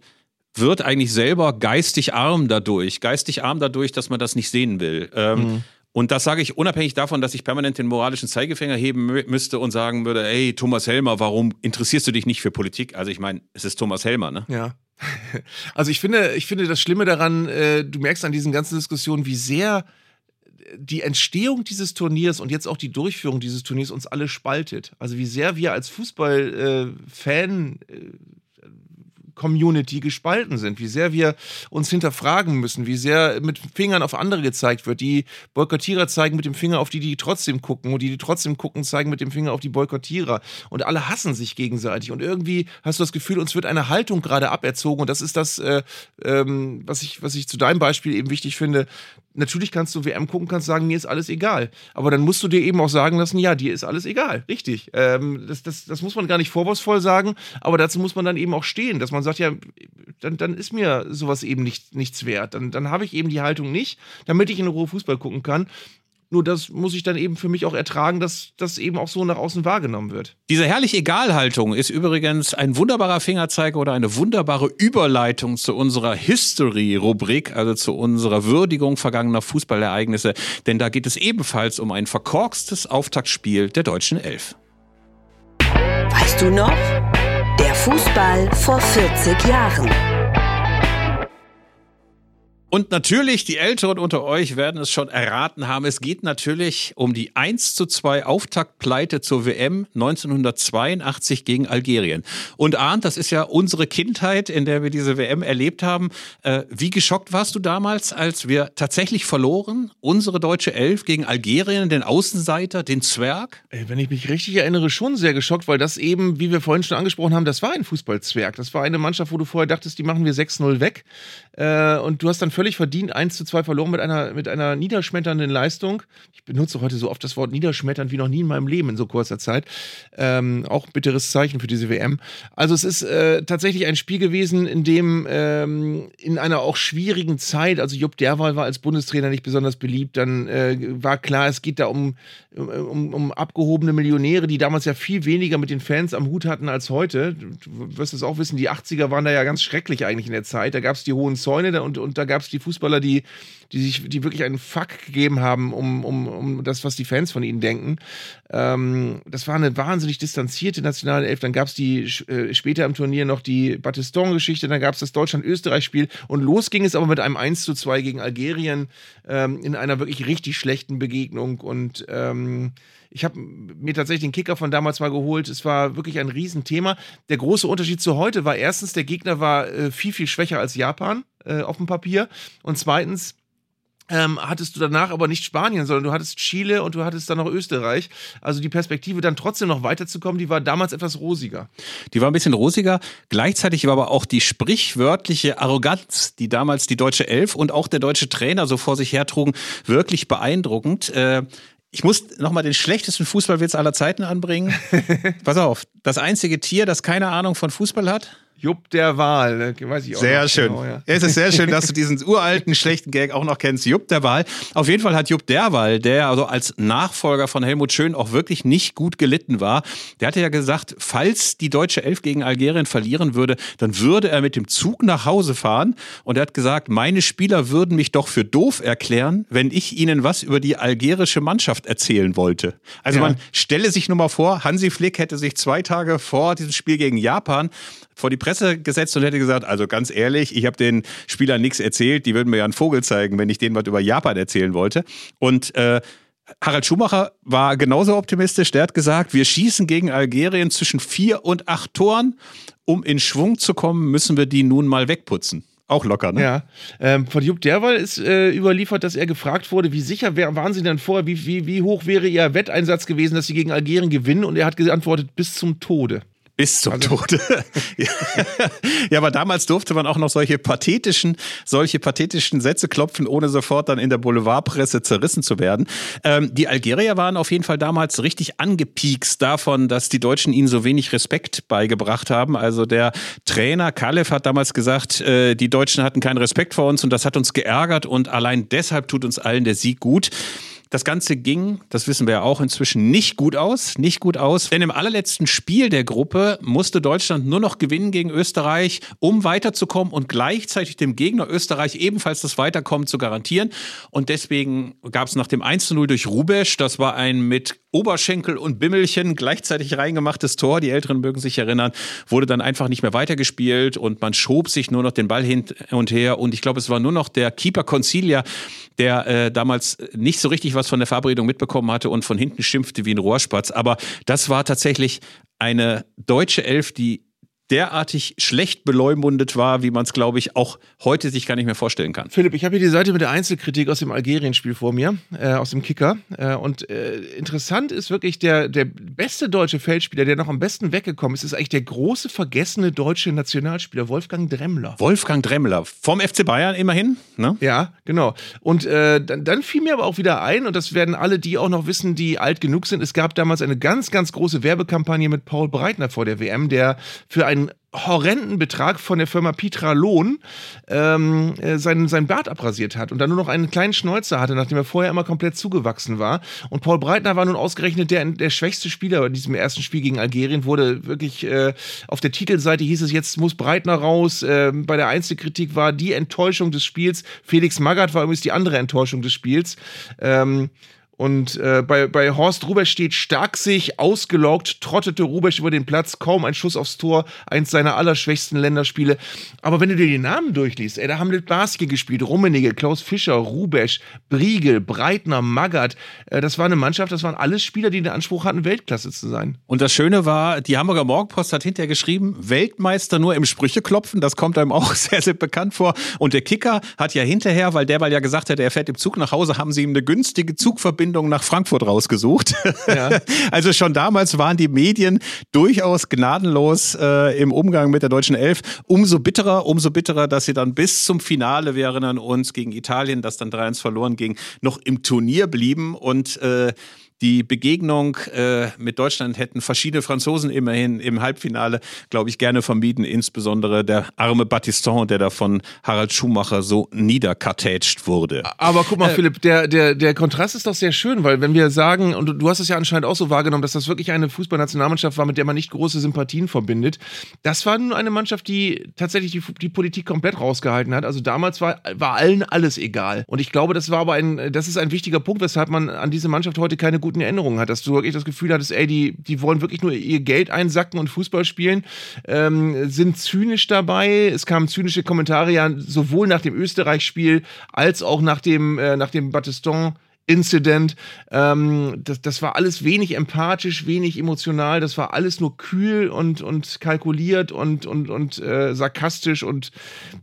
Speaker 1: wird eigentlich selber geistig arm dadurch, geistig arm dadurch, dass man das nicht sehen will. Ähm, mhm. Und das sage ich unabhängig davon, dass ich permanent den moralischen Zeigefinger heben mü müsste und sagen würde, hey, Thomas Helmer, warum interessierst du dich nicht für Politik? Also ich meine, es ist Thomas Helmer, ne?
Speaker 2: Ja. Also ich finde, ich finde das Schlimme daran, äh, du merkst an diesen ganzen Diskussionen, wie sehr die Entstehung dieses Turniers und jetzt auch die Durchführung dieses Turniers uns alle spaltet. Also wie sehr wir als Fußballfan äh, äh, Community gespalten sind, wie sehr wir uns hinterfragen müssen, wie sehr mit Fingern auf andere gezeigt wird. Die Boykottierer zeigen mit dem Finger auf die, die trotzdem gucken und die, die trotzdem gucken, zeigen mit dem Finger auf die Boykottierer. Und alle hassen sich gegenseitig. Und irgendwie hast du das Gefühl, uns wird eine Haltung gerade aberzogen. Und das ist das, äh, ähm, was, ich, was ich zu deinem Beispiel eben wichtig finde natürlich kannst du WM gucken, kannst sagen, mir ist alles egal. Aber dann musst du dir eben auch sagen lassen, ja, dir ist alles egal. Richtig. Ähm, das, das, das muss man gar nicht vorwurfsvoll sagen, aber dazu muss man dann eben auch stehen, dass man sagt, ja, dann, dann ist mir sowas eben nicht, nichts wert. Dann, dann habe ich eben die Haltung nicht, damit ich in Ruhe Fußball gucken kann. Nur das muss ich dann eben für mich auch ertragen, dass das eben auch so nach außen wahrgenommen wird.
Speaker 1: Diese herrliche Egalhaltung ist übrigens ein wunderbarer Fingerzeig oder eine wunderbare Überleitung zu unserer History-Rubrik, also zu unserer Würdigung vergangener Fußballereignisse. Denn da geht es ebenfalls um ein verkorkstes Auftaktspiel der deutschen Elf.
Speaker 4: Weißt du noch? Der Fußball vor 40 Jahren.
Speaker 1: Und natürlich, die Älteren unter euch werden es schon erraten haben. Es geht natürlich um die 1 zu 2 Auftaktpleite zur WM 1982 gegen Algerien. Und Arndt, das ist ja unsere Kindheit, in der wir diese WM erlebt haben. Äh, wie geschockt warst du damals, als wir tatsächlich verloren? Unsere deutsche Elf gegen Algerien, den Außenseiter, den Zwerg?
Speaker 2: Wenn ich mich richtig erinnere, schon sehr geschockt, weil das eben, wie wir vorhin schon angesprochen haben, das war ein Fußballzwerg. Das war eine Mannschaft, wo du vorher dachtest, die machen wir 6-0 weg. Äh, und du hast dann völlig verdient 1 zu 2 verloren mit einer, mit einer niederschmetternden Leistung. Ich benutze heute so oft das Wort niederschmetternd wie noch nie in meinem Leben in so kurzer Zeit. Ähm, auch bitteres Zeichen für diese WM. Also es ist äh, tatsächlich ein Spiel gewesen, in dem ähm, in einer auch schwierigen Zeit, also Jupp Derwal war als Bundestrainer nicht besonders beliebt, dann äh, war klar, es geht da um, um, um abgehobene Millionäre, die damals ja viel weniger mit den Fans am Hut hatten als heute. Du wirst es auch wissen, die 80er waren da ja ganz schrecklich eigentlich in der Zeit. Da gab es die hohen Zäune und, und da gab es die Fußballer, die, die sich, die wirklich einen Fuck gegeben haben, um, um, um das, was die Fans von ihnen denken. Ähm, das war eine wahnsinnig distanzierte nationale Elf. Dann gab es die äh, später im Turnier noch die Battiston-Geschichte, dann gab es das Deutschland-Österreich-Spiel und los ging es aber mit einem 1 zu 2 gegen Algerien ähm, in einer wirklich richtig schlechten Begegnung und ähm, ich habe mir tatsächlich den Kicker von damals mal geholt. Es war wirklich ein Riesenthema. Der große Unterschied zu heute war erstens, der Gegner war äh, viel, viel schwächer als Japan äh, auf dem Papier. Und zweitens, ähm, hattest du danach aber nicht Spanien, sondern du hattest Chile und du hattest dann noch Österreich. Also die Perspektive dann trotzdem noch weiterzukommen, die war damals etwas rosiger.
Speaker 1: Die war ein bisschen rosiger. Gleichzeitig war aber auch die sprichwörtliche Arroganz, die damals die deutsche Elf und auch der deutsche Trainer so vor sich hertrugen, wirklich beeindruckend. Äh, ich muss nochmal den schlechtesten Fußballwitz aller Zeiten anbringen. Pass auf, das einzige Tier, das keine Ahnung von Fußball hat.
Speaker 2: Jupp der Wahl, ne? weiß ich auch
Speaker 1: Sehr schön. Genau, ja. Es ist sehr schön, dass du diesen uralten, schlechten Gag auch noch kennst. Jupp der Wahl. Auf jeden Fall hat Jupp der Wahl, der also als Nachfolger von Helmut Schön auch wirklich nicht gut gelitten war, der hatte ja gesagt, falls die deutsche Elf gegen Algerien verlieren würde, dann würde er mit dem Zug nach Hause fahren. Und er hat gesagt, meine Spieler würden mich doch für doof erklären, wenn ich ihnen was über die algerische Mannschaft erzählen wollte. Also ja. man stelle sich nur mal vor, Hansi Flick hätte sich zwei Tage vor diesem Spiel gegen Japan vor die Presse gesetzt und hätte gesagt, also ganz ehrlich, ich habe den Spielern nichts erzählt, die würden mir ja einen Vogel zeigen, wenn ich denen was über Japan erzählen wollte. Und äh, Harald Schumacher war genauso optimistisch. Der hat gesagt, wir schießen gegen Algerien zwischen vier und acht Toren. Um in Schwung zu kommen, müssen wir die nun mal wegputzen. Auch locker, ne?
Speaker 2: Ja. Ähm, von Jupp Derwal ist äh, überliefert, dass er gefragt wurde, wie sicher wär, waren Sie denn vorher, wie, wie, wie hoch wäre Ihr Wetteinsatz gewesen, dass Sie gegen Algerien gewinnen? Und er hat geantwortet, bis zum Tode.
Speaker 1: Bis zum also. Tode. ja, aber damals durfte man auch noch solche pathetischen, solche pathetischen Sätze klopfen, ohne sofort dann in der Boulevardpresse zerrissen zu werden. Ähm, die Algerier waren auf jeden Fall damals richtig angepiekst davon, dass die Deutschen ihnen so wenig Respekt beigebracht haben. Also der Trainer Kalev hat damals gesagt, äh, die Deutschen hatten keinen Respekt vor uns und das hat uns geärgert und allein deshalb tut uns allen der Sieg gut. Das Ganze ging, das wissen wir ja auch inzwischen, nicht gut aus. Nicht gut aus. Denn im allerletzten Spiel der Gruppe musste Deutschland nur noch gewinnen gegen Österreich, um weiterzukommen und gleichzeitig dem Gegner Österreich ebenfalls das Weiterkommen zu garantieren. Und deswegen gab es nach dem 1 zu 0 durch Rubesch, das war ein mit Oberschenkel und Bimmelchen gleichzeitig reingemachtes Tor, die Älteren mögen sich erinnern, wurde dann einfach nicht mehr weitergespielt und man schob sich nur noch den Ball hin und her. Und ich glaube, es war nur noch der Keeper Concilia, der äh, damals nicht so richtig was von der Verabredung mitbekommen hatte und von hinten schimpfte wie ein Rohrspatz. Aber das war tatsächlich eine deutsche Elf, die derartig schlecht beleumundet war, wie man es, glaube ich, auch heute sich gar nicht mehr vorstellen kann.
Speaker 2: Philipp, ich habe hier die Seite mit der Einzelkritik aus dem Algerien-Spiel vor mir, äh, aus dem Kicker. Äh, und äh, interessant ist wirklich, der, der beste deutsche Feldspieler, der noch am besten weggekommen ist, ist eigentlich der große vergessene deutsche Nationalspieler, Wolfgang Dremmler.
Speaker 1: Wolfgang Dremmler, vom FC Bayern immerhin, ne?
Speaker 2: Ja, genau. Und äh, dann, dann fiel mir aber auch wieder ein, und das werden alle, die auch noch wissen, die alt genug sind, es gab damals eine ganz, ganz große Werbekampagne mit Paul Breitner vor der WM, der für einen horrenden Betrag von der Firma Pitra Lohn ähm, äh, seinen, seinen Bart abrasiert hat und dann nur noch einen kleinen Schnäuzer hatte, nachdem er vorher immer komplett zugewachsen war. Und Paul Breitner war nun ausgerechnet der, der schwächste Spieler in diesem ersten Spiel gegen Algerien, wurde wirklich äh, auf der Titelseite hieß es, jetzt muss Breitner raus. Äh, bei der Einzelkritik war die Enttäuschung des Spiels. Felix Magath war übrigens die andere Enttäuschung des Spiels. Ähm, und äh, bei, bei Horst Rubesch steht stark sich, ausgelaugt, trottete Rubesch über den Platz, kaum ein Schuss aufs Tor, eins seiner allerschwächsten Länderspiele. Aber wenn du dir die Namen durchliest, ey, da haben Litbarski gespielt, Rummenigge, Klaus Fischer, Rubesch, Briegel, Breitner, Magath. Äh, das war eine Mannschaft, das waren alles Spieler, die den Anspruch hatten, Weltklasse zu sein.
Speaker 1: Und das Schöne war, die Hamburger Morgenpost hat hinterher geschrieben, Weltmeister nur im Sprücheklopfen, das kommt einem auch sehr, sehr bekannt vor. Und der Kicker hat ja hinterher, weil der weil ja gesagt hat, er fährt im Zug nach Hause, haben sie ihm eine günstige Zugverbindung Verbindung nach Frankfurt rausgesucht. Ja. Also schon damals waren die Medien durchaus gnadenlos äh, im Umgang mit der deutschen Elf. Umso bitterer, umso bitterer, dass sie dann bis zum Finale, wir erinnern uns, gegen Italien, das dann 3-1 verloren ging, noch im Turnier blieben und äh, die Begegnung äh, mit Deutschland hätten verschiedene Franzosen immerhin im Halbfinale, glaube ich, gerne vermieden. Insbesondere der arme Battiston, der da von Harald Schumacher so niederkartätscht wurde.
Speaker 2: Aber guck mal, äh, Philipp, der, der, der Kontrast ist doch sehr schön, weil wenn wir sagen, und du hast es ja anscheinend auch so wahrgenommen, dass das wirklich eine Fußballnationalmannschaft war, mit der man nicht große Sympathien verbindet. Das war nun eine Mannschaft, die tatsächlich die, die Politik komplett rausgehalten hat. Also damals war, war allen alles egal. Und ich glaube, das war aber ein, das ist ein wichtiger Punkt, weshalb man an diese Mannschaft heute keine gute guten Erinnerungen hat, dass du wirklich das Gefühl hattest, ey, die, die wollen wirklich nur ihr Geld einsacken und Fußball spielen, ähm, sind zynisch dabei. Es kamen zynische Kommentare ja sowohl nach dem Österreich-Spiel als auch nach dem, äh, nach dem Battiston Incident. Ähm, das, das war alles wenig empathisch, wenig emotional. Das war alles nur kühl und, und kalkuliert und, und, und äh, sarkastisch und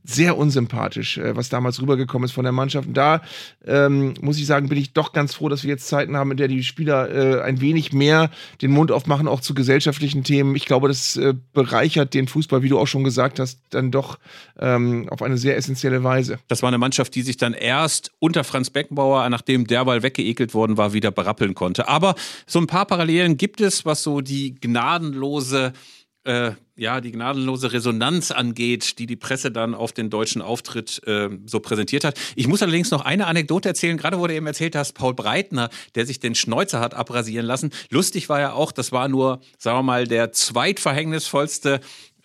Speaker 2: sehr unsympathisch, äh, was damals rübergekommen ist von der Mannschaft. Und da ähm, muss ich sagen, bin ich doch ganz froh, dass wir jetzt Zeiten haben, in der die Spieler äh, ein wenig mehr den Mund aufmachen, auch zu gesellschaftlichen Themen. Ich glaube, das äh, bereichert den Fußball, wie du auch schon gesagt hast, dann doch ähm, auf eine sehr essentielle Weise.
Speaker 1: Das war eine Mannschaft, die sich dann erst unter Franz Beckenbauer, nachdem der mal weggeekelt worden war, wieder berappeln konnte. Aber so ein paar Parallelen gibt es, was so die gnadenlose äh, ja, die gnadenlose Resonanz angeht, die die Presse dann auf den deutschen Auftritt äh, so präsentiert hat. Ich muss allerdings noch eine Anekdote erzählen. Gerade wurde eben erzählt hast, Paul Breitner, der sich den Schnäuzer hat abrasieren lassen. Lustig war ja auch, das war nur, sagen wir mal, der zweitverhängnisvollste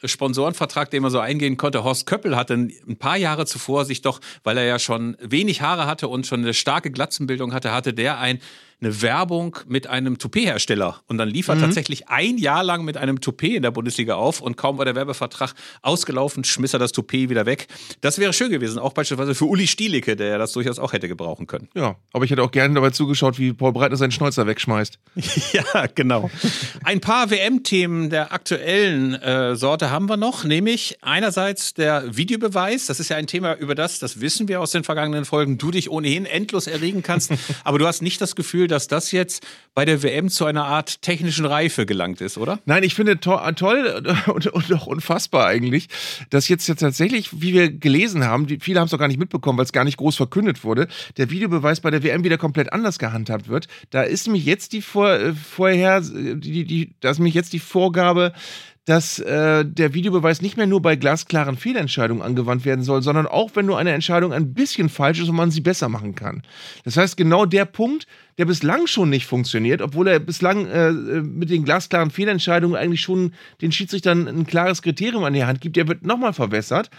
Speaker 1: Sponsorenvertrag, den man so eingehen konnte. Horst Köppel hatte ein paar Jahre zuvor sich doch, weil er ja schon wenig Haare hatte und schon eine starke Glatzenbildung hatte, hatte der ein eine Werbung mit einem Toupet-Hersteller. Und dann lief er mhm. tatsächlich ein Jahr lang mit einem Toupet in der Bundesliga auf und kaum war der Werbevertrag ausgelaufen, schmiss er das Toupet wieder weg. Das wäre schön gewesen, auch beispielsweise für Uli Stielicke, der ja das durchaus auch hätte gebrauchen können.
Speaker 2: Ja, aber ich hätte auch gerne dabei zugeschaut, wie Paul Breitner seinen Schnäuzer wegschmeißt.
Speaker 1: ja, genau. Ein paar WM-Themen der aktuellen äh, Sorte haben wir noch, nämlich einerseits der Videobeweis. Das ist ja ein Thema, über das, das wissen wir aus den vergangenen Folgen, du dich ohnehin endlos erregen kannst. aber du hast nicht das Gefühl, dass das jetzt bei der WM zu einer Art technischen Reife gelangt ist, oder?
Speaker 2: Nein, ich finde to toll und, und auch unfassbar eigentlich, dass jetzt, jetzt tatsächlich, wie wir gelesen haben, die, viele haben es auch gar nicht mitbekommen, weil es gar nicht groß verkündet wurde, der Videobeweis bei der WM wieder komplett anders gehandhabt wird. Da ist nämlich jetzt die Vor, äh, vorher, die, die, da ist nämlich jetzt die Vorgabe, dass äh, der Videobeweis nicht mehr nur bei glasklaren Fehlentscheidungen angewandt werden soll, sondern auch, wenn nur eine Entscheidung ein bisschen falsch ist und man sie besser machen kann. Das heißt, genau der Punkt, der bislang schon nicht funktioniert, obwohl er bislang äh, mit den glasklaren Fehlentscheidungen eigentlich schon den Schiedsrichtern ein klares Kriterium an die Hand gibt, der wird nochmal verwässert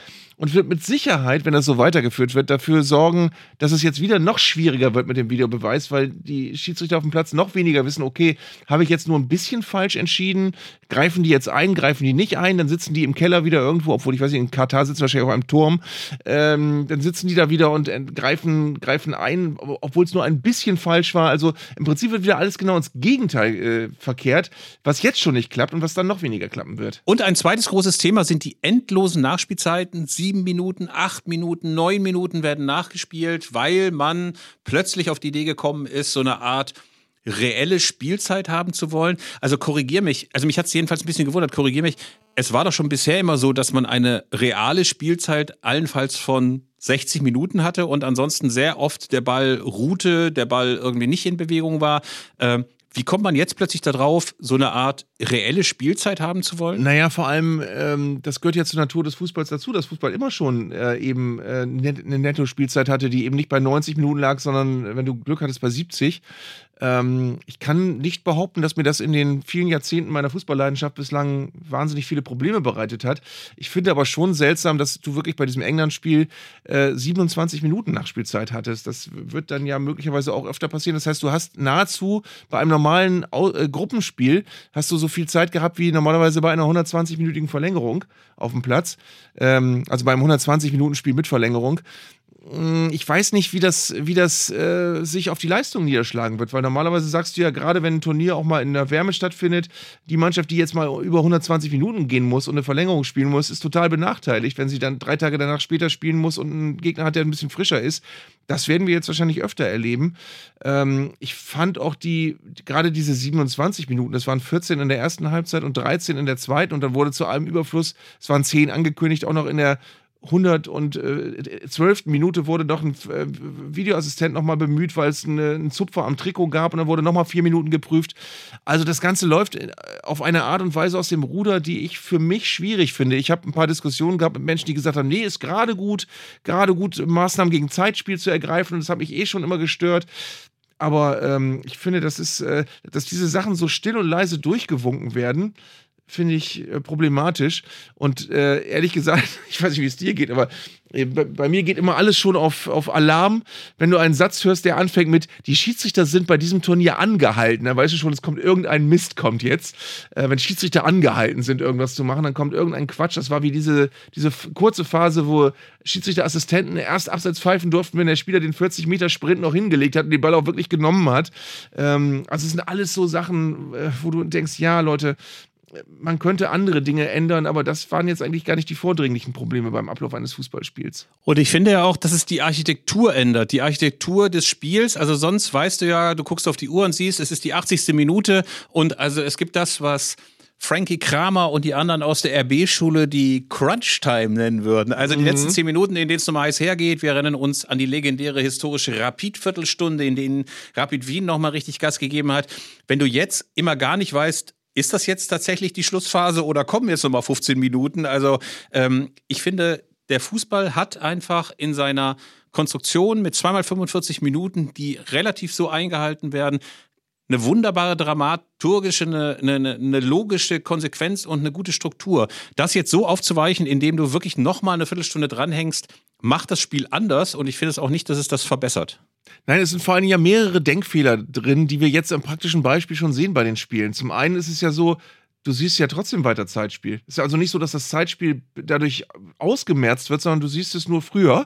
Speaker 2: und wird mit Sicherheit, wenn das so weitergeführt wird, dafür sorgen, dass es jetzt wieder noch schwieriger wird mit dem Videobeweis, weil die Schiedsrichter auf dem Platz noch weniger wissen, okay, habe ich jetzt nur ein bisschen falsch entschieden, greifen die jetzt ein, greifen die nicht ein, dann sitzen die im Keller wieder irgendwo, obwohl ich weiß nicht, in Katar sitzen wahrscheinlich auf einem Turm, ähm, dann sitzen die da wieder und greifen, greifen ein, obwohl es nur ein bisschen falsch war. Also im Prinzip wird wieder alles genau ins Gegenteil äh, verkehrt, was jetzt schon nicht klappt und was dann noch weniger klappen wird.
Speaker 1: Und ein zweites großes Thema sind die endlosen Nachspielzeiten. Sieben Minuten, acht Minuten, neun Minuten werden nachgespielt, weil man plötzlich auf die Idee gekommen ist, so eine Art reelle Spielzeit haben zu wollen. Also korrigier mich, also mich hat es jedenfalls ein bisschen gewundert, korrigier mich. Es war doch schon bisher immer so, dass man eine reale Spielzeit allenfalls von 60 Minuten hatte und ansonsten sehr oft der Ball ruhte, der Ball irgendwie nicht in Bewegung war. Ähm, wie kommt man jetzt plötzlich darauf, so eine Art reelle Spielzeit haben zu wollen?
Speaker 2: Naja, vor allem, ähm, das gehört ja zur Natur des Fußballs dazu, dass Fußball immer schon äh, eben äh, eine Netto-Spielzeit hatte, die eben nicht bei 90 Minuten lag, sondern, wenn du Glück hattest, bei 70. Ähm, ich kann nicht behaupten, dass mir das in den vielen Jahrzehnten meiner Fußballleidenschaft bislang wahnsinnig viele Probleme bereitet hat. Ich finde aber schon seltsam, dass du wirklich bei diesem England-Spiel äh, 27 Minuten Nachspielzeit hattest. Das wird dann ja möglicherweise auch öfter passieren. Das heißt, du hast nahezu bei einem normalen Au äh, Gruppenspiel hast du so viel Zeit gehabt wie normalerweise bei einer 120-minütigen Verlängerung auf dem Platz. Ähm, also beim 120-Minuten-Spiel mit Verlängerung. Hm, ich weiß nicht, wie das, wie das äh, sich auf die Leistung niederschlagen wird, weil normalerweise sagst du ja, gerade wenn ein Turnier auch mal in der Wärme stattfindet, die Mannschaft, die jetzt mal über 120 Minuten gehen muss und eine Verlängerung spielen muss, ist total benachteiligt, wenn sie dann drei Tage danach später spielen muss und einen Gegner hat, der ein bisschen frischer ist. Das werden wir jetzt wahrscheinlich öfter erleben. Ähm, ich fand auch die, gerade diese 27 Minuten, das waren 14 in der ersten Halbzeit und 13 in der zweiten und dann wurde zu allem Überfluss, es waren 10 angekündigt, auch noch in der 112. Minute wurde doch ein äh, Videoassistent nochmal bemüht, weil es eine, einen Zupfer am Trikot gab und dann wurde nochmal vier Minuten geprüft. Also das Ganze läuft äh, auf eine Art und Weise aus dem Ruder, die ich für mich schwierig finde. Ich habe ein paar Diskussionen gehabt mit Menschen, die gesagt haben, nee, ist gerade gut, gerade gut, Maßnahmen gegen Zeitspiel zu ergreifen und das hat mich eh schon immer gestört. Aber ähm, ich finde, das ist, äh, dass diese Sachen so still und leise durchgewunken werden, finde ich äh, problematisch. Und äh, ehrlich gesagt, ich weiß nicht, wie es dir geht, aber äh, bei mir geht immer alles schon auf, auf Alarm, wenn du einen Satz hörst, der anfängt mit, die Schiedsrichter sind bei diesem Turnier angehalten. Dann weißt du schon, es kommt irgendein Mist, kommt jetzt. Äh, wenn Schiedsrichter angehalten sind, irgendwas zu machen, dann kommt irgendein Quatsch. Das war wie diese, diese kurze Phase, wo Schiedsrichterassistenten erst abseits pfeifen durften, wenn der Spieler den 40 Meter Sprint noch hingelegt hat und den Ball auch wirklich genommen hat. Ähm, also es sind alles so Sachen, äh, wo du denkst, ja, Leute, man könnte andere Dinge ändern, aber das waren jetzt eigentlich gar nicht die vordringlichen Probleme beim Ablauf eines Fußballspiels.
Speaker 1: Und ich finde ja auch, dass es die Architektur ändert, die Architektur des Spiels. Also sonst weißt du ja, du guckst auf die Uhr und siehst, es ist die 80. Minute und also es gibt das, was Frankie Kramer und die anderen aus der RB-Schule die Crunch-Time nennen würden. Also die mhm. letzten zehn Minuten, in denen es nochmal heiß hergeht. Wir erinnern uns an die legendäre historische Rapid-Viertelstunde, in denen Rapid Wien nochmal richtig Gas gegeben hat. Wenn du jetzt immer gar nicht weißt, ist das jetzt tatsächlich die Schlussphase oder kommen jetzt nochmal 15 Minuten? Also ähm, ich finde, der Fußball hat einfach in seiner Konstruktion mit zweimal 45 Minuten, die relativ so eingehalten werden, eine wunderbare dramaturgische, eine, eine, eine, logische Konsequenz und eine gute Struktur. Das jetzt so aufzuweichen, indem du wirklich nochmal eine Viertelstunde dranhängst, macht das Spiel anders und ich finde es auch nicht, dass es das verbessert.
Speaker 2: Nein, es sind vor allem ja mehrere Denkfehler drin, die wir jetzt am praktischen Beispiel schon sehen bei den Spielen. Zum einen ist es ja so, du siehst ja trotzdem weiter Zeitspiel. Ist ja also nicht so, dass das Zeitspiel dadurch ausgemerzt wird, sondern du siehst es nur früher.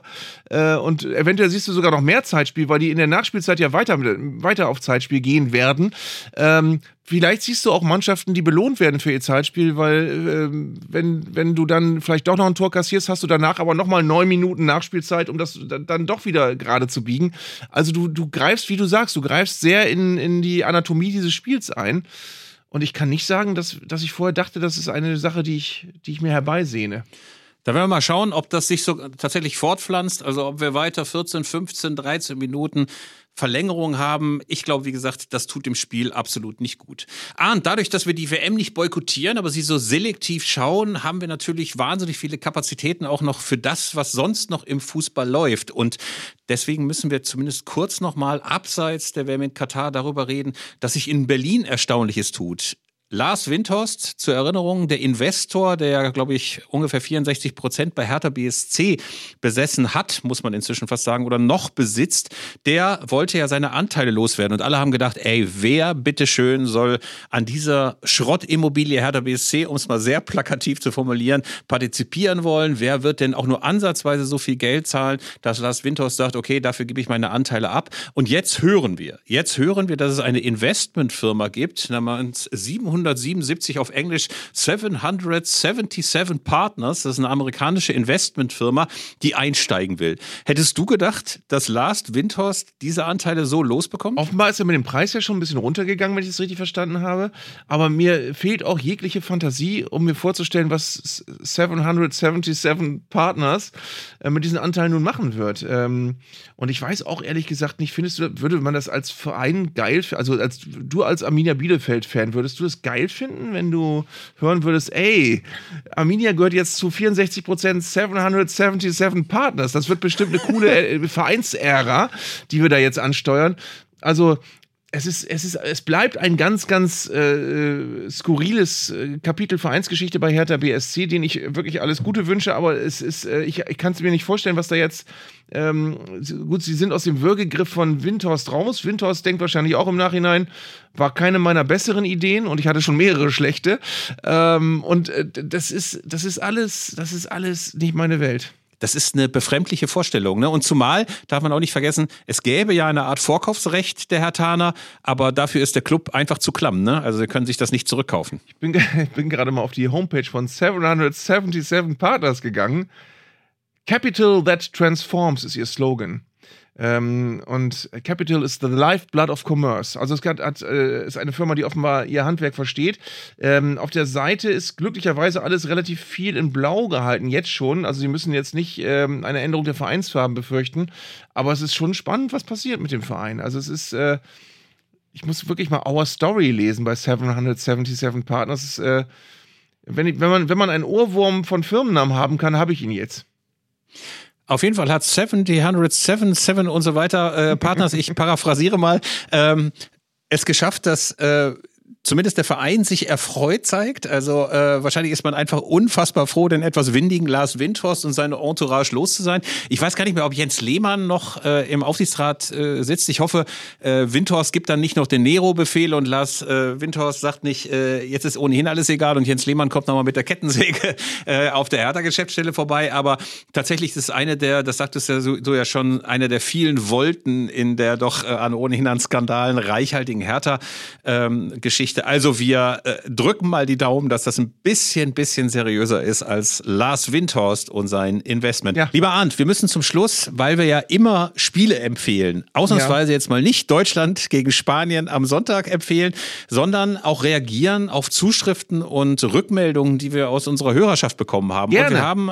Speaker 2: Äh, und eventuell siehst du sogar noch mehr Zeitspiel, weil die in der Nachspielzeit ja weiter, weiter auf Zeitspiel gehen werden. Ähm, vielleicht siehst du auch Mannschaften, die belohnt werden für ihr Zeitspiel, weil ähm, wenn, wenn du dann vielleicht doch noch ein Tor kassierst, hast du danach aber nochmal neun Minuten Nachspielzeit, um das dann doch wieder gerade zu biegen. Also du, du greifst, wie du sagst, du greifst sehr in, in die Anatomie dieses Spiels ein. Und ich kann nicht sagen, dass, dass ich vorher dachte, das ist eine Sache, die ich, die ich mir herbeisehne.
Speaker 1: Da werden wir mal schauen, ob das sich so tatsächlich fortpflanzt, also ob wir weiter 14, 15, 13 Minuten Verlängerung haben. Ich glaube, wie gesagt, das tut dem Spiel absolut nicht gut. Ah, und dadurch, dass wir die WM nicht boykottieren, aber sie so selektiv schauen, haben wir natürlich wahnsinnig viele Kapazitäten auch noch für das, was sonst noch im Fußball läuft. Und deswegen müssen wir zumindest kurz nochmal abseits der WM in Katar darüber reden, dass sich in Berlin Erstaunliches tut. Lars Windhorst, zur Erinnerung, der Investor, der, glaube ich, ungefähr 64 Prozent bei Hertha BSC besessen hat, muss man inzwischen fast sagen, oder noch besitzt, der wollte ja seine Anteile loswerden. Und alle haben gedacht, ey, wer bitteschön soll an dieser Schrottimmobilie Hertha BSC, um es mal sehr plakativ zu formulieren, partizipieren wollen? Wer wird denn auch nur ansatzweise so viel Geld zahlen, dass Lars Windhorst sagt, okay, dafür gebe ich meine Anteile ab? Und jetzt hören wir, jetzt hören wir, dass es eine Investmentfirma gibt, namens 700 777 auf Englisch 777 Partners. Das ist eine amerikanische Investmentfirma, die einsteigen will. Hättest du gedacht, dass Last Windhorst diese Anteile so losbekommt?
Speaker 2: Offenbar ist er mit dem Preis ja schon ein bisschen runtergegangen, wenn ich es richtig verstanden habe. Aber mir fehlt auch jegliche Fantasie, um mir vorzustellen, was 777 Partners äh, mit diesen Anteilen nun machen wird. Ähm, und ich weiß auch ehrlich gesagt nicht, findest du, würde man das als Verein geil, also als du als Arminia Bielefeld-Fan, würdest du das geil finden, wenn du hören würdest, ey, Arminia gehört jetzt zu 64 Prozent 777 Partners. Das wird bestimmt eine coole äh, Vereinsära, die wir da jetzt ansteuern. Also es ist, es ist, es bleibt ein ganz, ganz äh, skurriles äh, Kapitel Vereinsgeschichte bei Hertha BSC, den ich wirklich alles Gute wünsche, aber es ist, äh, ich, ich kann es mir nicht vorstellen, was da jetzt. Ähm, gut, sie sind aus dem Würgegriff von Windhorst raus. Windhorst denkt wahrscheinlich auch im Nachhinein, war keine meiner besseren Ideen und ich hatte schon mehrere schlechte. Ähm, und äh, das ist, das ist alles, das ist alles nicht meine Welt.
Speaker 1: Das ist eine befremdliche Vorstellung. Ne? Und zumal darf man auch nicht vergessen, es gäbe ja eine Art Vorkaufsrecht der Hertaner, aber dafür ist der Club einfach zu klamm. Ne? Also sie können sich das nicht zurückkaufen.
Speaker 2: Ich bin, ich bin gerade mal auf die Homepage von 777 Partners gegangen. Capital that transforms ist ihr Slogan. Ähm, und Capital is the lifeblood of commerce. Also es hat, hat, äh, ist eine Firma, die offenbar ihr Handwerk versteht. Ähm, auf der Seite ist glücklicherweise alles relativ viel in Blau gehalten, jetzt schon. Also sie müssen jetzt nicht ähm, eine Änderung der Vereinsfarben befürchten. Aber es ist schon spannend, was passiert mit dem Verein. Also es ist, äh, ich muss wirklich mal Our Story lesen bei 777 Partners. Äh, wenn, ich, wenn, man, wenn man einen Ohrwurm von Firmennamen haben kann, habe ich ihn jetzt.
Speaker 1: Auf jeden Fall hat 70, 107, 7 und so weiter äh, Partners, ich paraphrasiere mal, ähm, es geschafft, dass äh, zumindest der Verein sich erfreut zeigt. Also äh, wahrscheinlich ist man einfach unfassbar froh, den etwas windigen Lars Windhorst und seine Entourage los zu sein. Ich weiß gar nicht mehr, ob Jens Lehmann noch äh, im Aufsichtsrat äh, sitzt. Ich hoffe, äh, Windhorst gibt dann nicht noch den Nero-Befehl und Lars äh, Windhorst sagt nicht, äh, jetzt ist ohnehin alles egal und Jens Lehmann kommt nochmal mit der Kettensäge äh, auf der Hertha-Geschäftsstelle vorbei. Aber tatsächlich ist es eine der, das sagtest ja so, so ja schon, eine der vielen Wolten in der doch äh, an ohnehin an Skandalen reichhaltigen Hertha-Geschichte. Ähm, also wir äh, drücken mal die Daumen, dass das ein bisschen, bisschen seriöser ist als Lars Windhorst und sein Investment. Ja. Lieber Arndt, wir müssen zum Schluss, weil wir ja immer Spiele empfehlen, ausnahmsweise ja. jetzt mal nicht Deutschland gegen Spanien am Sonntag empfehlen, sondern auch reagieren auf Zuschriften und Rückmeldungen, die wir aus unserer Hörerschaft bekommen haben. Gerne. Und wir haben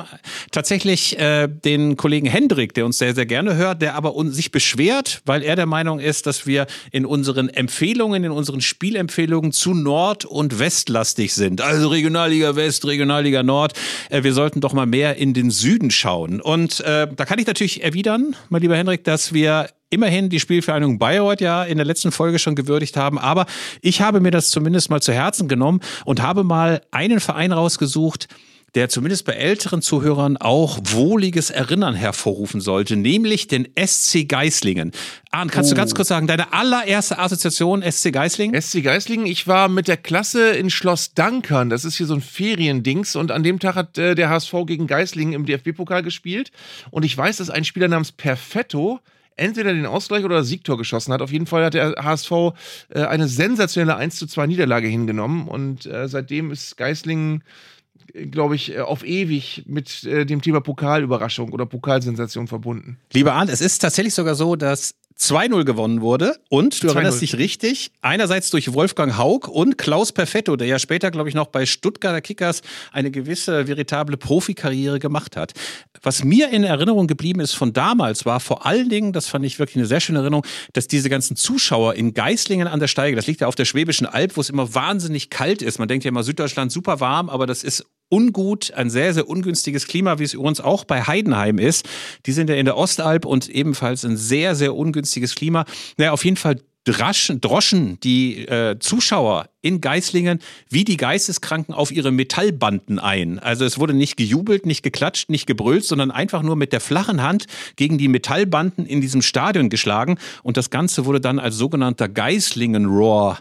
Speaker 1: tatsächlich äh, den Kollegen Hendrik, der uns sehr, sehr gerne hört, der aber sich beschwert, weil er der Meinung ist, dass wir in unseren Empfehlungen, in unseren Spielempfehlungen zu nord- und westlastig sind. Also Regionalliga West, Regionalliga Nord. Äh, wir sollten doch mal mehr in den Süden schauen. Und äh, da kann ich natürlich erwidern, mein lieber Henrik, dass wir immerhin die Spielvereinigung Bayreuth ja in der letzten Folge schon gewürdigt haben. Aber ich habe mir das zumindest mal zu Herzen genommen und habe mal einen Verein rausgesucht, der zumindest bei älteren Zuhörern auch wohliges Erinnern hervorrufen sollte, nämlich den SC Geislingen. Arndt, kannst oh. du ganz kurz sagen, deine allererste Assoziation SC Geislingen?
Speaker 2: SC Geislingen, ich war mit der Klasse in Schloss Dankern, das ist hier so ein Feriendings und an dem Tag hat äh, der HSV gegen Geislingen im DFB-Pokal gespielt und ich weiß, dass ein Spieler namens Perfetto entweder den Ausgleich oder das Siegtor geschossen hat. Auf jeden Fall hat der HSV äh, eine sensationelle 1 zu 2 Niederlage hingenommen und äh, seitdem ist Geislingen glaube ich, äh, auf ewig mit äh, dem Thema Pokalüberraschung oder Pokalsensation verbunden.
Speaker 1: Lieber Arndt, es ist tatsächlich sogar so, dass 2-0 gewonnen wurde. Und du
Speaker 2: 2-0.
Speaker 1: erinnerst dich richtig, einerseits durch Wolfgang Haug und Klaus Perfetto, der ja später, glaube ich, noch bei Stuttgarter Kickers eine gewisse veritable Profikarriere gemacht hat. Was mir in Erinnerung geblieben ist von damals, war vor allen Dingen, das fand ich wirklich eine sehr schöne Erinnerung, dass diese ganzen Zuschauer in Geislingen an der Steige, das liegt ja auf der Schwäbischen Alb, wo es immer wahnsinnig kalt ist. Man denkt ja immer Süddeutschland super warm, aber das ist ungut, ein sehr, sehr ungünstiges Klima, wie es übrigens auch bei Heidenheim ist. Die sind ja in der Ostalb und ebenfalls ein sehr, sehr ungünstiges Klima. Naja, auf jeden Fall draschen, droschen die äh, Zuschauer in Geislingen wie die Geisteskranken auf ihre Metallbanden ein. Also es wurde nicht gejubelt, nicht geklatscht, nicht gebrüllt, sondern einfach nur mit der flachen Hand gegen die Metallbanden in diesem Stadion geschlagen. Und das Ganze wurde dann als sogenannter Geislingen-Roar